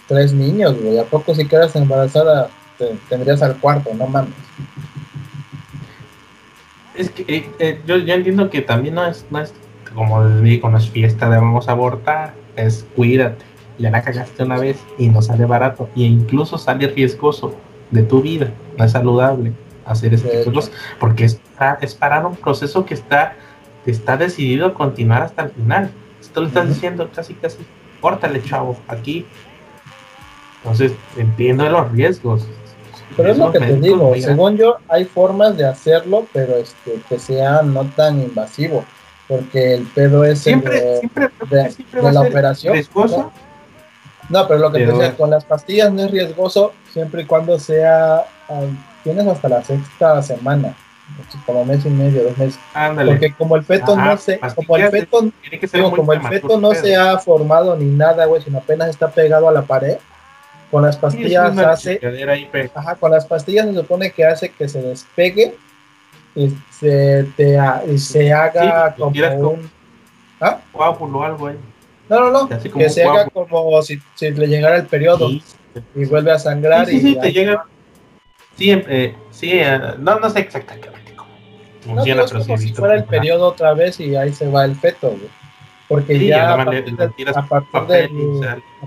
tres niños, güey. ¿A poco si quedas embarazada tendrías al cuarto? No mames. Es que eh, eh, yo, yo, entiendo que también no es, no es como digo, no es fiesta de vamos a abortar, es cuídate. Ya la cagaste una vez y no sale barato. E incluso sale riesgoso de tu vida. No es saludable hacer de cosas. Porque es, es parar un proceso que está, está decidido a continuar hasta el final. Esto lo estás diciendo casi, casi, córtale, chavo, aquí entonces, entiendo los riesgos. Pero es lo que te digo, según yo, hay formas de hacerlo, pero este, que sea no tan invasivo, porque el pedo es siempre, siempre, de, la operación. Riesgoso. ¿no? pero lo que te decía, con las pastillas no es riesgoso siempre y cuando sea, tienes hasta la sexta semana, como mes y medio, dos meses. Porque como el feto no se, como el feto, como el feto no se ha formado ni nada, güey, sino apenas está pegado a la pared, con las pastillas hace. Ajá, con las pastillas se supone que hace que se despegue y se, te, y se haga como un. ¿Ah? Coágulo o algo ahí. No, no, no. Que se haga como si, si, le llegara el periodo y vuelve a sangrar. Sí, sí, y te llega. Sí, eh, sí eh, no, no sé exactamente funciona, pero, como si fuera el periodo otra vez y ahí se va el feto, güey porque ya, a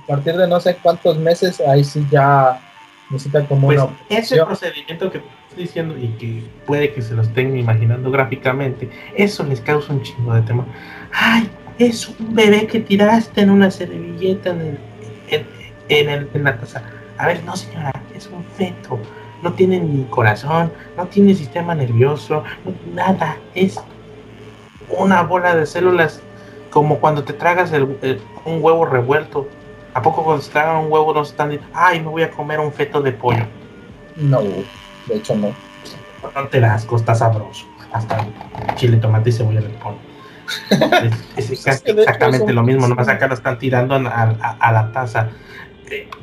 partir, de, no sé cuántos meses, ahí sí ya necesita como pues Ese procedimiento que estoy diciendo y que puede que se lo estén imaginando gráficamente, eso les causa un chingo de temor. Ay, es un bebé que tiraste en una servilleta en, el, en, la taza. A ver, no señora, es un feto. No tiene ni corazón, no tiene sistema nervioso, nada. Es una bola de células como cuando te tragas el, un huevo revuelto. ¿A poco cuando se tragan un huevo no están diciendo, ay, me voy a comer un feto de pollo? No, de hecho no. No te das, está sabroso. Hasta chile, tomate y cebolla le pone. es, exactamente lo mismo, nomás acá lo están tirando a, la taza.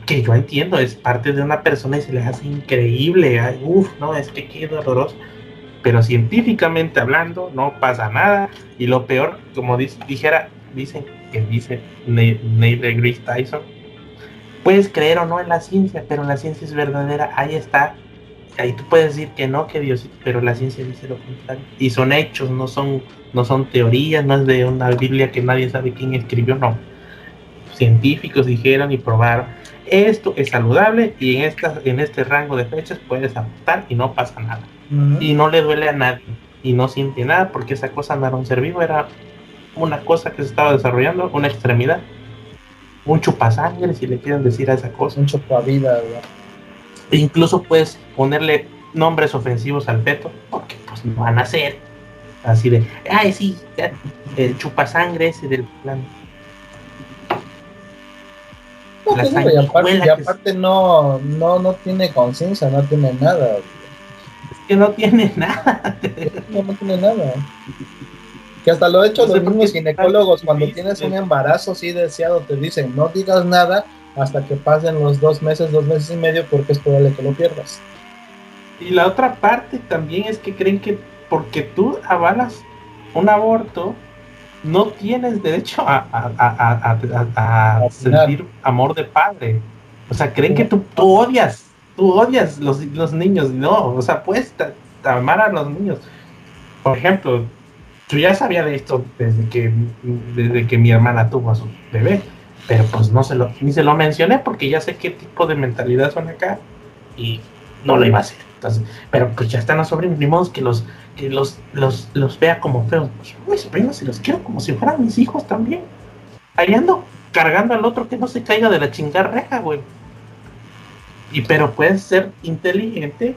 Que yo entiendo, es parte de una persona y se les hace increíble. Uf, no, es que qué doloroso pero científicamente hablando no pasa nada y lo peor, como dijera, dicen que dice Neil deGrasse Tyson, puedes creer o no en la ciencia, pero la ciencia es verdadera, ahí está. Ahí tú puedes decir que no, que Dios, pero la ciencia dice lo contrario. Y son hechos, no son, no son teorías, no es de una Biblia que nadie sabe quién escribió, no. Científicos dijeron y probaron. Esto es saludable y en, esta, en este rango de fechas puedes apuntar y no pasa nada y no le duele a nadie y no siente nada porque esa cosa era un ser vivo, era una cosa que se estaba desarrollando, una extremidad, un chupasangre, si le quieren decir a esa cosa. Un chupavida, E incluso puedes ponerle nombres ofensivos al feto, porque pues no van a ser así de, ay, sí, el chupasangre ese del plan. Y aparte, no, no, no tiene conciencia, no tiene nada que no tiene nada. No, tiene nada. Que hasta lo he hecho los mismos ginecólogos, cuando tienes un embarazo así deseado, te dicen no digas nada hasta que pasen los dos meses, dos meses y medio, porque es probable que lo pierdas. Y la otra parte también es que creen que porque tú avalas un aborto, no tienes derecho a, a, sentir amor de padre. O sea, creen que tú, tú odias tú odias los, los niños, no, o sea, puedes amar a los niños. Por ejemplo, yo ya sabía de esto desde que, desde que mi hermana tuvo a su bebé, pero pues no se lo, ni se lo mencioné porque ya sé qué tipo de mentalidad son acá y no lo iba a hacer. Entonces, pero pues ya están los sobrinos, ni modo que los, que los, los, los vea como feos. Pues mis sobrinos y los quiero como si fueran mis hijos también. Ahí ando cargando al otro que no se caiga de la chingarreja, güey. Y pero puedes ser inteligente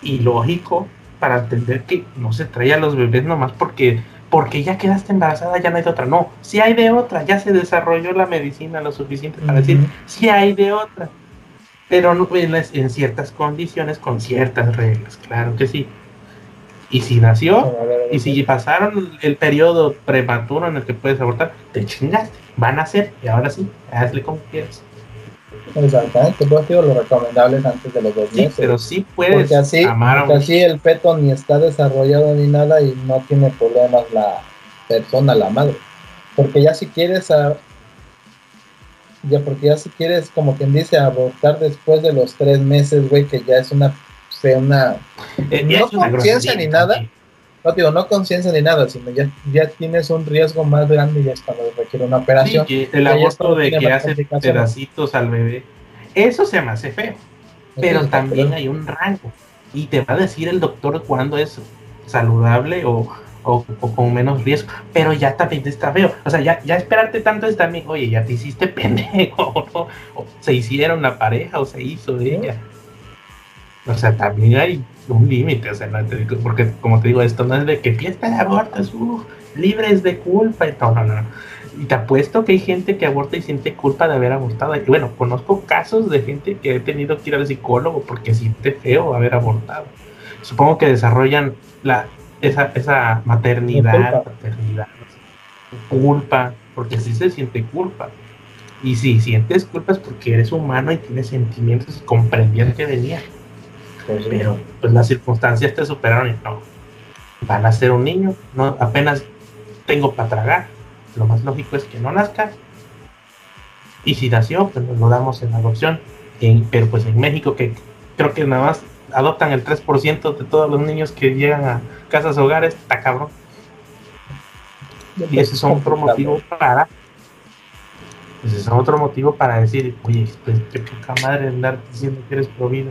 y lógico para entender que no se trae a los bebés nomás porque porque ya quedaste embarazada, ya no hay de otra. No, si hay de otra, ya se desarrolló la medicina lo suficiente para decir, si hay de otra. Pero en, en ciertas condiciones, con ciertas reglas, claro que sí. Y si nació, y si pasaron el periodo prematuro en el que puedes abortar, te chingaste, van a nacer, y ahora sí, hazle como quieras. Exactamente, pues digo lo recomendable antes de los dos meses. pero sí puedes porque así, amar porque así el feto ni está desarrollado ni nada y no tiene problemas la persona, la madre. Porque ya si quieres a, ya porque ya si quieres como quien dice abortar después de los tres meses, güey, que ya es una una eh, no conciencia ni nada. No digo, no conciencia ni nada, sino ya, ya tienes un riesgo más grande ya es cuando requiere una operación. el aborto de que hace pedacitos al bebé, eso se me hace feo. Pero también hay un rango. Y te va a decir el doctor cuándo es saludable o, o, con menos riesgo. Pero ya también está feo. O sea, ya, ya esperarte tanto es también, oye, ya te hiciste pendejo, ¿no? o se hicieron la pareja, o se hizo de ella. O sea, también hay un límite, o sea, porque como te digo, esto no es de que fiesta de abortos, uff, libres de culpa y todo, no, no. Y te apuesto que hay gente que aborta y siente culpa de haber abortado. Y bueno, conozco casos de gente que ha tenido que ir al psicólogo porque siente feo haber abortado. Supongo que desarrollan la, esa, esa maternidad, paternidad, culpa, porque sí se siente culpa. Y si sientes culpa es porque eres humano y tienes sentimientos y comprendías que venía. Pues pero pues las circunstancias te superaron y no. Van a ser un niño, no apenas tengo para tragar. Lo más lógico es que no nazca. Y si nació, pues nos lo damos en adopción. pero pues en México, que creo que nada más adoptan el 3% de todos los niños que llegan a casas hogares, está cabrón. Y ese es otro motivo para. Ese es otro motivo para decir, oye, pues qué madre andar diciendo que eres pro vida.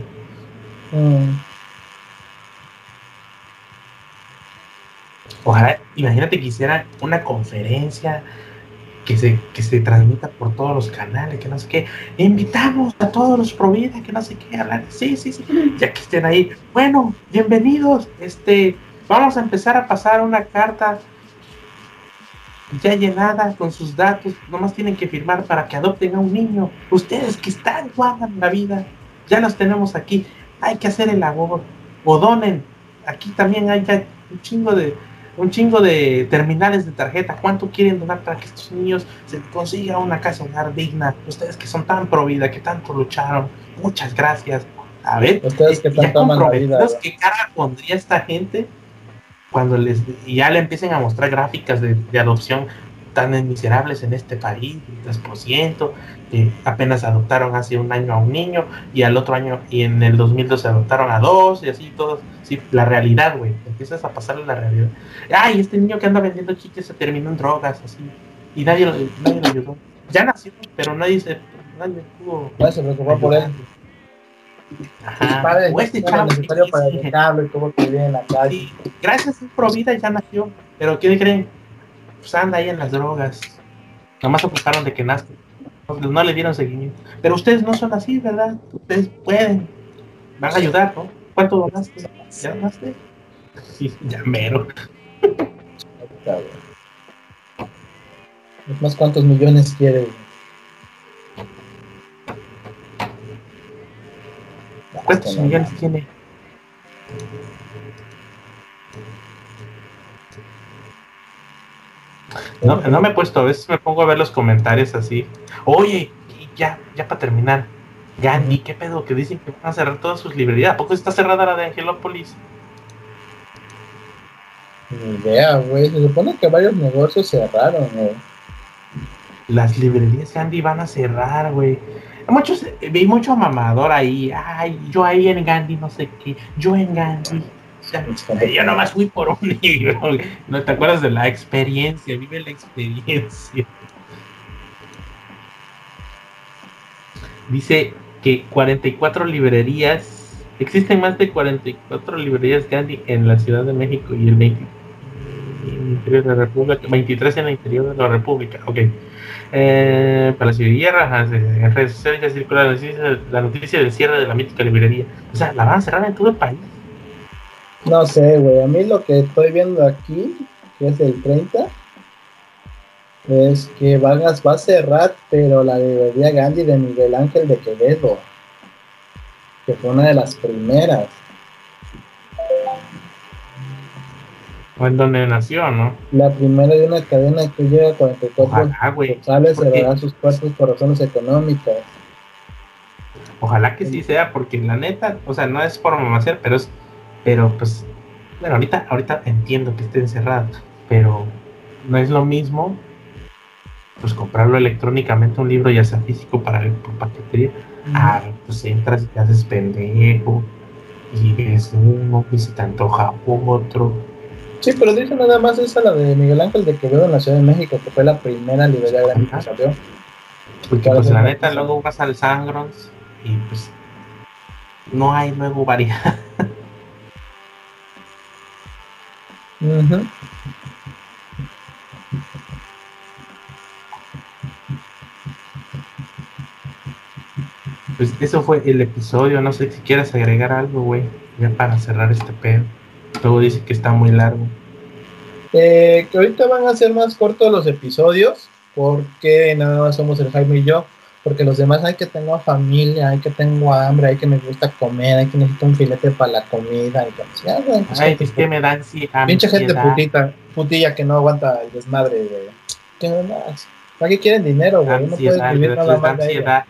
Mm. Ojalá, imagínate que hiciera una conferencia que se, que se transmita por todos los canales, que no sé qué. Invitamos a todos los Provida, que no sé qué, hablar. Sí, sí, sí. Ya que estén ahí. Bueno, bienvenidos. Este, vamos a empezar a pasar una carta ya llenada con sus datos. Nomás tienen que firmar para que adopten a un niño. Ustedes que están en la vida, ya los tenemos aquí hay que hacer el labor. O donen. Aquí también hay ya un chingo de un chingo de terminales de tarjeta. ¿Cuánto quieren donar para que estos niños se consiga una casa hogar digna? Ustedes que son tan pro vida, que tanto lucharon. Muchas gracias. A ver, ustedes que tanto aman la vida. ¿Qué cara pondría esta gente cuando les ya le empiecen a mostrar gráficas de, de adopción tan miserables en este país, 3%, que apenas adoptaron hace un año a un niño y al otro año y en el 2012 adoptaron a dos y así todos. Sí, la realidad, güey. Empiezas a pasarle la realidad. Ay, este niño que anda vendiendo chiques se terminó en drogas, así. Y nadie lo, nadie lo ayudó. Ya nació, pero nadie se, nadie pudo. Nadie se preocupó por él. Ajá. Padre, o este chavo necesario para educarlo y cómo que vive en la calle. gracias a Provida ya nació. Pero ¿qué creen? Pues anda ahí en las drogas. Nomás ocuparon de que nazca no le dieron seguimiento. Pero ustedes no son así, ¿verdad? Ustedes pueden. Van a ayudar, ¿no? ¿Cuánto donaste? ¿Ya donaste? Sí, ya mero. más cuántos millones quiere. ¿Cuántos millones tiene? No, no me he puesto, a veces me pongo a ver los comentarios así. Oye, ya, ya para terminar. Gandhi, ¿qué pedo? Que dicen que van a cerrar todas sus librerías. ¿A poco está cerrada la de Angelópolis? Ni idea, güey. Se supone que varios negocios cerraron, güey. Las librerías Gandhi van a cerrar, güey. Muchos, vi mucho mamador ahí. Ay, yo ahí en Gandhi, no sé qué. Yo en Gandhi. Yo nomás fui por un libro. No te acuerdas de la experiencia, vive la experiencia. Dice que 44 librerías, existen más de 44 librerías Gandhi en la Ciudad de México y el 20 en el interior de la República, 23 en el interior de la República. Ok. Eh, Palacio de Guerra, en redes sociales ya la noticia, la noticia del cierre de la mítica librería. O sea, la van a cerrar en todo el país. No sé, güey. A mí lo que estoy viendo aquí, que es el 30, es que Vargas va a cerrar, pero la librería Gandhi de Miguel Ángel de Quevedo, que fue una de las primeras. O en donde nació, ¿no? La primera de una cadena que lleva 44 Ojalá, güey. González Porque- cerrará sus puertos por razones económicas. Ojalá que sí sea, porque la neta, o sea, no es por mamacer, pero es, pero pues, bueno, ahorita, ahorita entiendo que esté encerrado, pero no es lo mismo, pues comprarlo electrónicamente un libro, ya sea físico para ver por paquetería, ah, pues entras y te haces pendejo, y ves uno, y se te antoja otro, Sí, pero dice nada más esa la de Miguel Ángel de Quevedo en la Ciudad de México, que fue la primera librería grande que salió. porque pues la neta luego vas al Sangrons y pues no hay luego variedad. Pues eso fue el episodio, no sé si quieres agregar algo, güey, ya para cerrar este pedo. Luego dice que está muy largo. Eh, que ahorita van a ser más cortos los episodios, porque nada más somos el Jaime y yo, porque los demás hay que tengo familia, hay que tengo hambre, hay que me gusta comer, hay que necesito un filete para la comida, entonces, ya, pues, Ay, es que me da ansiedad. Pinche gente putita, putilla que no aguanta el desmadre, güey. ¿Qué más? ¿Para qué quieren dinero, güey? No puedes vivir nada da más de ansiedad.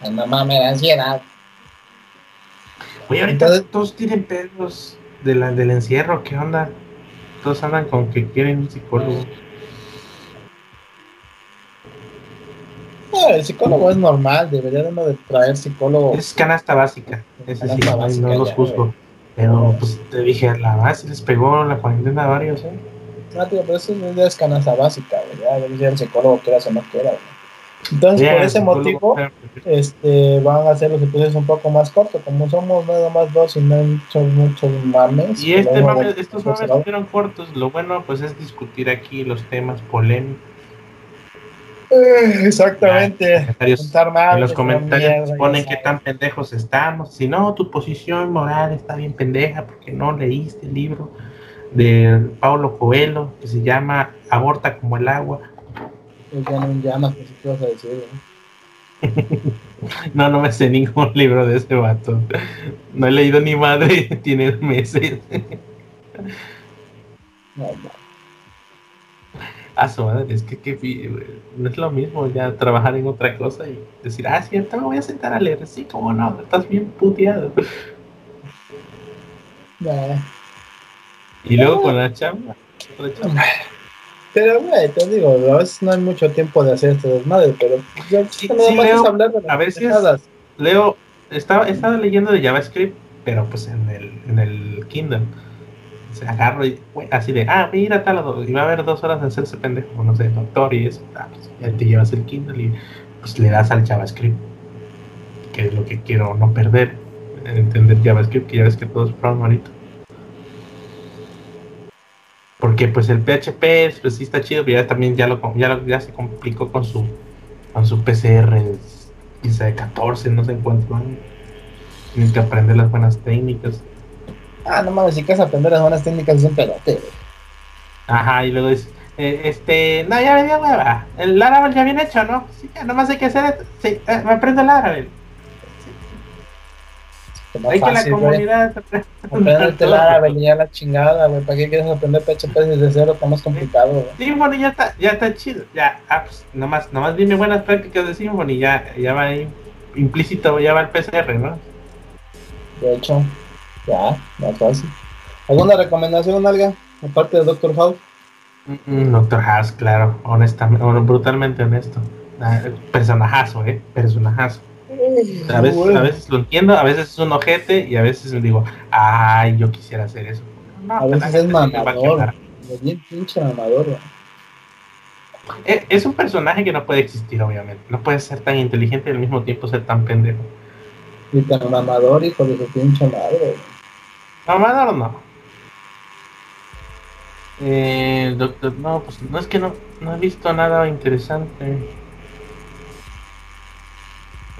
Ay, mamá, me da ansiedad. Güey, ahorita Entonces- todos tienen pedos de la, del encierro, ¿qué onda? Todos andan con que quieren un psicólogo. No, el psicólogo es normal, debería de uno de traer psicólogo. Es canasta básica, ese sí, Canasta no, básica, no los juzgo. Pero pues te dije, la base les pegó la cuarentena a varios, ¿eh? No, tío, pero eso ya es canasta básica. Ya debe ser el psicólogo, quieras o no quiera. Entonces, por ese motivo, este, van a hacer los episodios un poco más cortos. Como somos nada más dos y no hay muchos, mames. Y este pues, mame- estos mames estuvieron cortos. Lo bueno pues es discutir aquí los temas polémicos. Eh, Exactamente. Mal, en los comentarios mierda, ponen qué tan pendejos estamos. Si no, tu posición moral está bien pendeja porque no leíste el libro de Paulo Coelho que se llama Aborta como el agua. sabes, Ya no llamas, pues, ¿qué vas a decir, güey? No, no me sé ningún libro de ese vato. No he leído ni madre, tiene meses. No, no. A su madre, es que, que no es lo mismo ya trabajar en otra cosa y decir, ah, cierto, me voy a sentar a leer. Sí, como no, estás bien puteado. Nah. Y luego con la chamba, otra chamba. Pero, güey, te digo, a veces no hay mucho tiempo de hacer este desmadre, pero ya Sí, nada sí, más Leo, es hablar de las a veces-. Leo, estaba, estaba leyendo de JavaScript, pero pues en el, en el Kindle. Se agarro y, así de, ah, mira tal, y va a haber dos horas de hacerse pendejo, no sé, doctor y eso. Ah, pues, ya te llevas el Kindle y pues le das al JavaScript, que es lo que quiero no perder, entender JavaScript, que ya ves que todo es programarito. Porque pues el PHP pues sí está chido, pero ya también ya lo ya, lo- se complicó con su con su PCR 15 de 14, no sé cuánto van. Tienes que aprender las buenas técnicas. Ah, no mames, si quieres aprender las buenas técnicas es un pedote, güey. Ajá, y luego dices, eh, este, no, ya venía hueva. El Laravel ya bien hecho, ¿no? Sí, ya nomás hay que hacer. Sí, eh, me aprendo el Laravel. Hay que la comunidad Aprenderte todo. Laravel y ya la chingada, güey. ¿Para qué quieres aprender PHP desde cero? Está más complicado, güey. Symfony ya está, ya está chido. Ya, ah, pues, nomás, nomás dime buenas prácticas de Symfony, ya, ya va ahí implícito, ya va el PCR, ¿no? De hecho, ya, más fácil. ¿Alguna recomendación, Alga? Aparte de Doctor House. Mm, Doctor House, claro, honestamente, brutalmente honesto. Ah, personajazo, eh, personajazo. A veces, Güey. a veces lo entiendo, a veces es un ojete y a veces me digo, ay, yo quisiera hacer eso. No, A veces es mamador. Es bien pinche mamador. Es, es un personaje que no puede existir, obviamente. No puede ser tan inteligente y al mismo tiempo ser tan pendejo. Y tan mamador, hijo de su pinche madre, Mamador no. Eh, doctor, no, pues no es que no, no he visto nada interesante.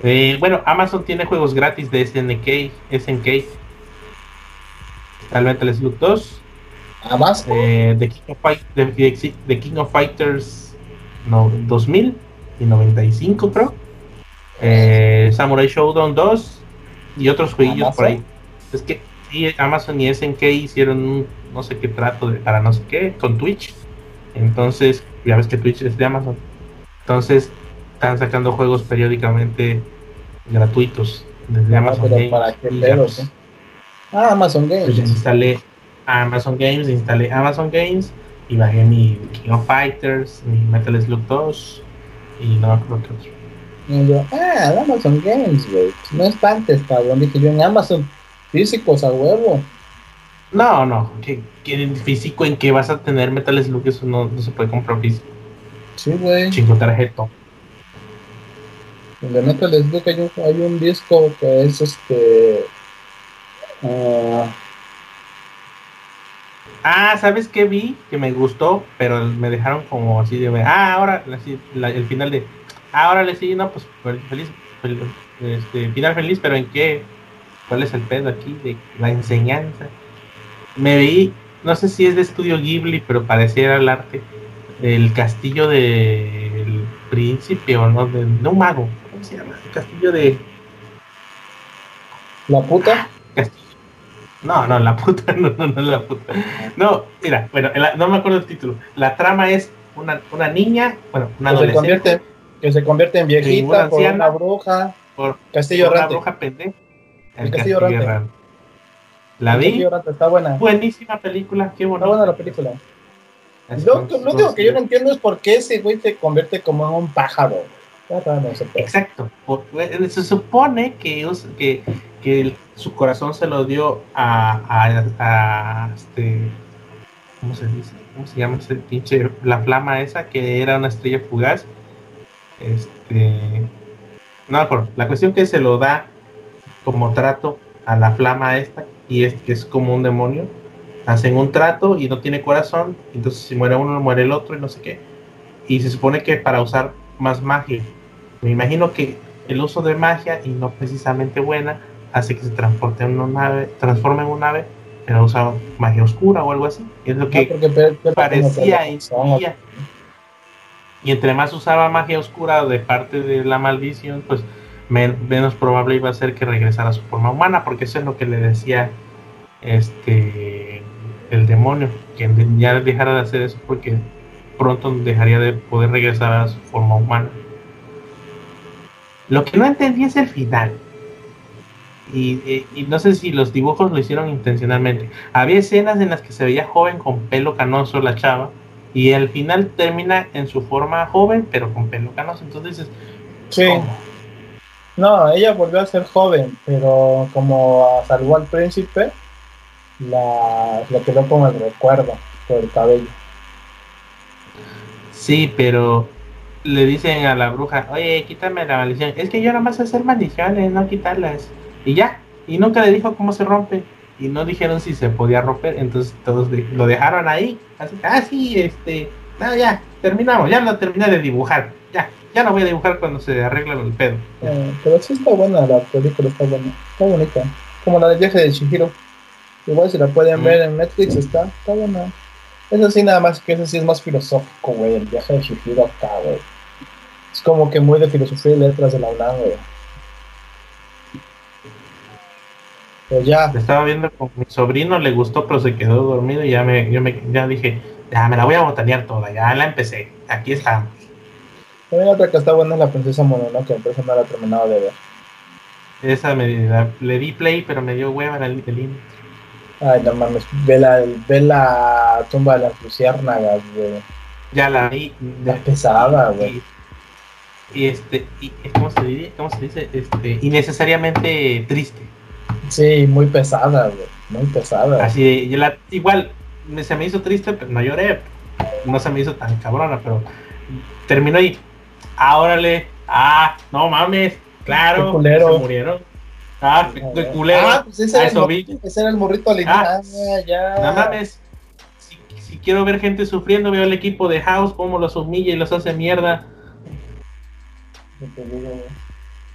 Eh, bueno, Amazon tiene juegos gratis de SNK, SNK. Está el Metal Slug 2 ¿Además? Eh, The, King of Fight- The- The- King of Fighters no, 2000 y 95 creo. Eh, Samurai Showdown 2 y otros jueguillos por ahí. Es que sí, Amazon y SNK hicieron un no sé qué trato de, para no sé qué con Twitch. Entonces, ya ves que Twitch es de Amazon. Entonces, están sacando juegos periódicamente gratuitos desde Ah, Amazon Games. ¿para qué y pedo, ya, pues, qué? Ah, Amazon Games. instalé Amazon Games, instalé Amazon Games y bajé mi King of Fighters, mi Metal Slug 2 y no acuerdo qué otro. Y yo, ah, Amazon Games, güey. No espantes, cabrón. Dije yo en Amazon físicos a huevo. No, no, que, que en físico en que vas a tener Metal Slug, eso no, no se puede comprar físico. Sí, güey. Chingo tarjeta. En el Metal Slug hay un, hay un disco que es este. ah, Ah, ¿sabes qué vi? Que me gustó, pero me dejaron como así de. Ah, ahora, así, la- el final de. Ah, ahora le sí, no, pues fel- feliz, fel- este, final feliz, pero ¿en qué? ¿Cuál es el pedo aquí de la enseñanza? Me vi, no sé si es de estudio Ghibli, pero pareciera el arte. El castillo del príncipe o no, de, de un mago. ¿Cómo se llama? El castillo de. la puta. Castillo. No, no, la puta, no, no, no, la puta. No, mira, bueno, la- no me acuerdo el título. La trama es una, una niña, bueno, una Que se, adolescente convierte, que se convierte en una viejita por una bruja. por, Castillo por una bruja pendeja. El, El Castillo. La vi, Castillo Está buena. buenísima película, qué Está bonita. buena la película. Lo, único que yo no entiendo es por qué ese güey se convierte como en un pájaro. Está. Exacto. eh, se supone que, que, que el- su corazón se lo dio a, a, a, este. ¿Cómo se dice? ¿Cómo se llama ese pinche? La flama esa que era una estrella fugaz. Este. No. La cuestión que se lo da como trato a la flama esta y es que es como un demonio. Hacen un trato y no tiene corazón. Entonces, si muere uno, muere el otro y no sé qué. Y se supone que para usar más magia. Me imagino que el uso de magia y no precisamente buena hace que se transporte en una nave, transforme en una nave, pero usa magia oscura o algo así. Es lo que parecía intuía. Y entre más usaba magia oscura de parte de la maldición, pues men- menos probable iba a ser que regresara a su forma humana, porque eso es lo que le decía este el demonio, que ya dejara de hacer eso porque pronto dejaría de poder regresar a su forma humana. Lo que no entendí es el final. Y, y- y no sé si los dibujos lo hicieron intencionalmente. Había escenas en las que se veía joven con pelo canoso la chava. Y al final termina en su forma joven, pero con pelo canoso. Entonces dices, Sí. ¿cómo? No, ella volvió a ser joven, pero como salvó al príncipe, la, quedó como el recuerdo por el cabello. Sí, pero le dicen a la bruja, oye, quítame la maldición. Es que yo nada más hacer maldiciones, no quitarlas. Y ya. Y nunca le dijo cómo se rompe. Y no dijeron si se podía romper. Entonces todos lo dejaron ahí. Así, ah, sí, este. No, ya, terminamos. Ya lo terminé de dibujar. Ya, ya no voy a dibujar cuando se arregla el pedo. Eh, pero sí está buena la película, está buena, está bonita. Como la del viaje de Chihiro. Igual si la pueden Mm. ver en Netflix, está, está buena. Eso sí, nada más que eso sí es más filosófico, güey, el viaje de Chihiro acá, güey. Es como que muy de filosofía y letras de la UNAM, güey. Pues ya, Estaba viendo con mi sobrino, le gustó, pero se quedó dormido. Y ya me, yo me, ya dije, ya me la voy a botanear toda. Ya la empecé. Aquí estamos. también otra que está buena es la princesa Mononoke, pero esa no la he terminado de ver. Esa me la- le di play, pero me dio hueva la Little Link. Ay, no mames, ve la, ve la tumba de las luciérnagas, güey. Ya la vi. Está pesada, güey. Y, y este, y, ¿cómo se dice? ¿Cómo se dice? Este, innecesariamente triste. Sí, muy pesada, güey. Muy pesada. Así de, y la- igual me- se me hizo triste, pero no lloré. No se me hizo tan cabrona, pero terminó y órale, ah, no mames, claro, Qué culero. se murieron. Ah, qué, qué culero. Ah, pues ese, era el, eso mor- vi. ese era el morrito alienígena. Ah, Ah, ya. No mames. Si, si quiero ver gente sufriendo, veo al equipo de House, cómo los humilla y los hace mierda.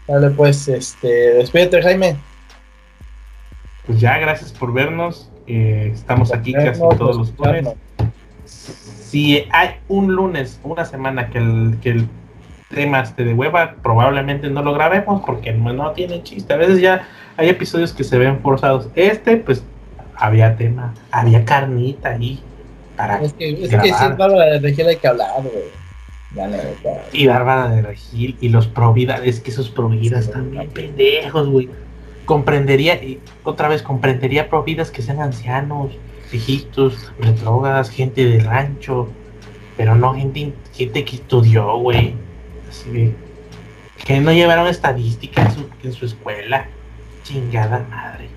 Dale, pues, este, despídete, Jaime. Pues ya, gracias por vernos. Eh, estamos aquí casi todos los lunes. Si hay un lunes, una semana que el, que el tema esté de hueva, probablemente no lo grabemos porque no, tiene chiste. A veces ya hay episodios que se ven forzados. Este, pues, había tema, había carnita ahí. Para es que, es que si es Bárbara de Regil hay que hablar, güey. Y Bárbara de Regil y los Provida, es que esos Provida están bien pendejos, güey comprendería, otra vez, comprendería providas que sean ancianos, viejitos, retrógadas, gente de rancho, pero no gente, gente que estudió, güey. Así que no llevaron estadística en su, escuela. Chingada madre.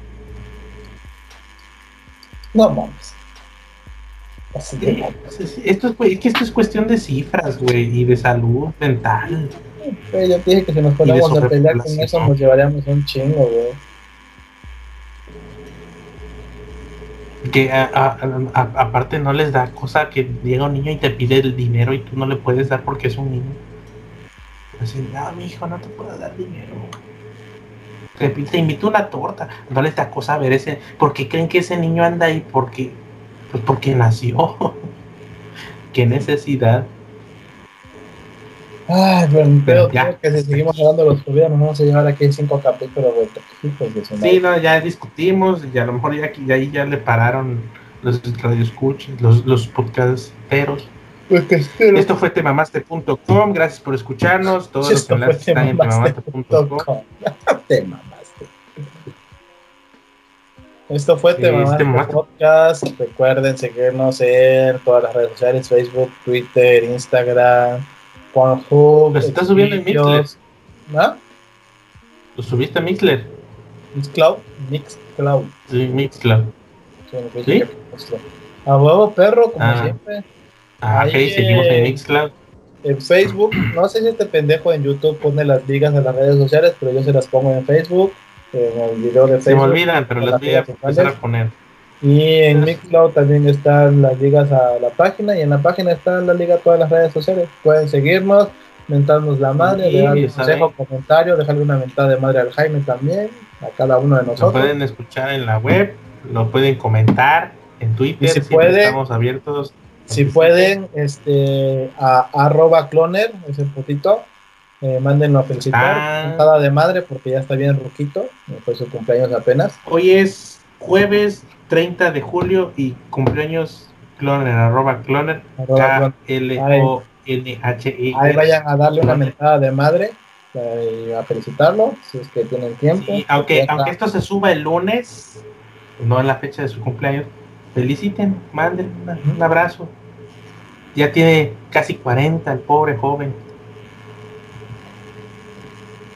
No mames. esto, es, que esto es cuestión de cifras, güey, y de salud mental. Yo te dije que si nos ponemos a pelear con eso nos llevaríamos un chingo, güey. Que aparte no les da cosa que llega un niño y te pide el dinero y tú no le puedes dar porque es un niño. Así, no, mi hijo, no te puedo dar dinero. Te, te invito una torta. No les da cosa ver ese. ¿Por qué creen que ese niño anda ahí? Porque, pues porque nació. ¿Qué necesidad? Ay, bueno, pero creo que si seguimos hablando de los COVID, nos vamos a llevar aquí cinco capítulos. Sí, no, ya discutimos y a lo mejor ya, ya ya le pararon los radioescuchas, los, los podcasteros. Pues Esto fue temamaste.com, gracias por escucharnos. Todos los enlaces están en temamaste.com. Esto fue Temamaste Podcast. Recuerden seguirnos en todas las redes sociales: Facebook, Twitter, Instagram. Juanjo. Lo estás subiendo en Mixler. ¿Ah? ¿Lo subiste a Mixler? Mixcloud. Mixcloud. Sí, Mixcloud. ¿Sí? A huevo perro, como ah. siempre. Ah, ok, seguimos en Mixcloud. En Facebook, no sé si este pendejo en YouTube pone las ligas de las redes sociales, pero yo se las pongo en Facebook, en el video de Facebook. Se me olvidan, pero las voy a empezar a poner. Y en Mixcloud también están las ligas a la página y en la página está la liga a todas las redes sociales. Pueden seguirnos, mentarnos la madre, dejar un consejo, comentario, dejarle una mentada de madre al Jaime también, a cada uno de nosotros. Lo pueden escuchar en la web, lo pueden comentar en Twitter, si estamos abiertos. Si pueden, este, a arroba cloner, ese putito, eh, mándenlo a felicitar, ah. mentada de madre porque ya está bien ruquito, fue su cumpleaños apenas. Hoy es jueves 30 de julio y cumpleaños cloner, arroba cloner, K-L-O-N-H-E. Ahí vayan a darle una mentada de madre eh, a felicitarlo, si es que tienen tiempo. aunque, aunque esto se suba el lunes, no en la fecha de su cumpleaños, feliciten, manden un abrazo. Ya tiene casi 40 el pobre joven.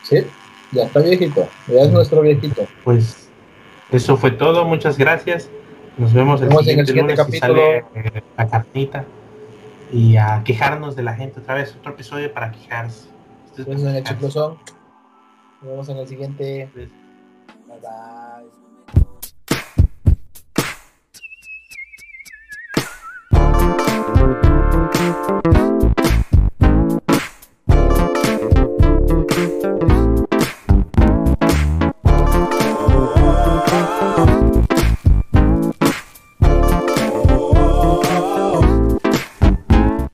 Sí, ya está viejito, ya es nuestro viejito. Pues eso fue todo, muchas gracias. Nos vemos, el siguiente, lunes capítulo. sale eh, la carnita y a quejarnos de la gente otra vez, otro episodio para quejarse. Nos vemos en el Nos vemos en el siguiente. Bye bye.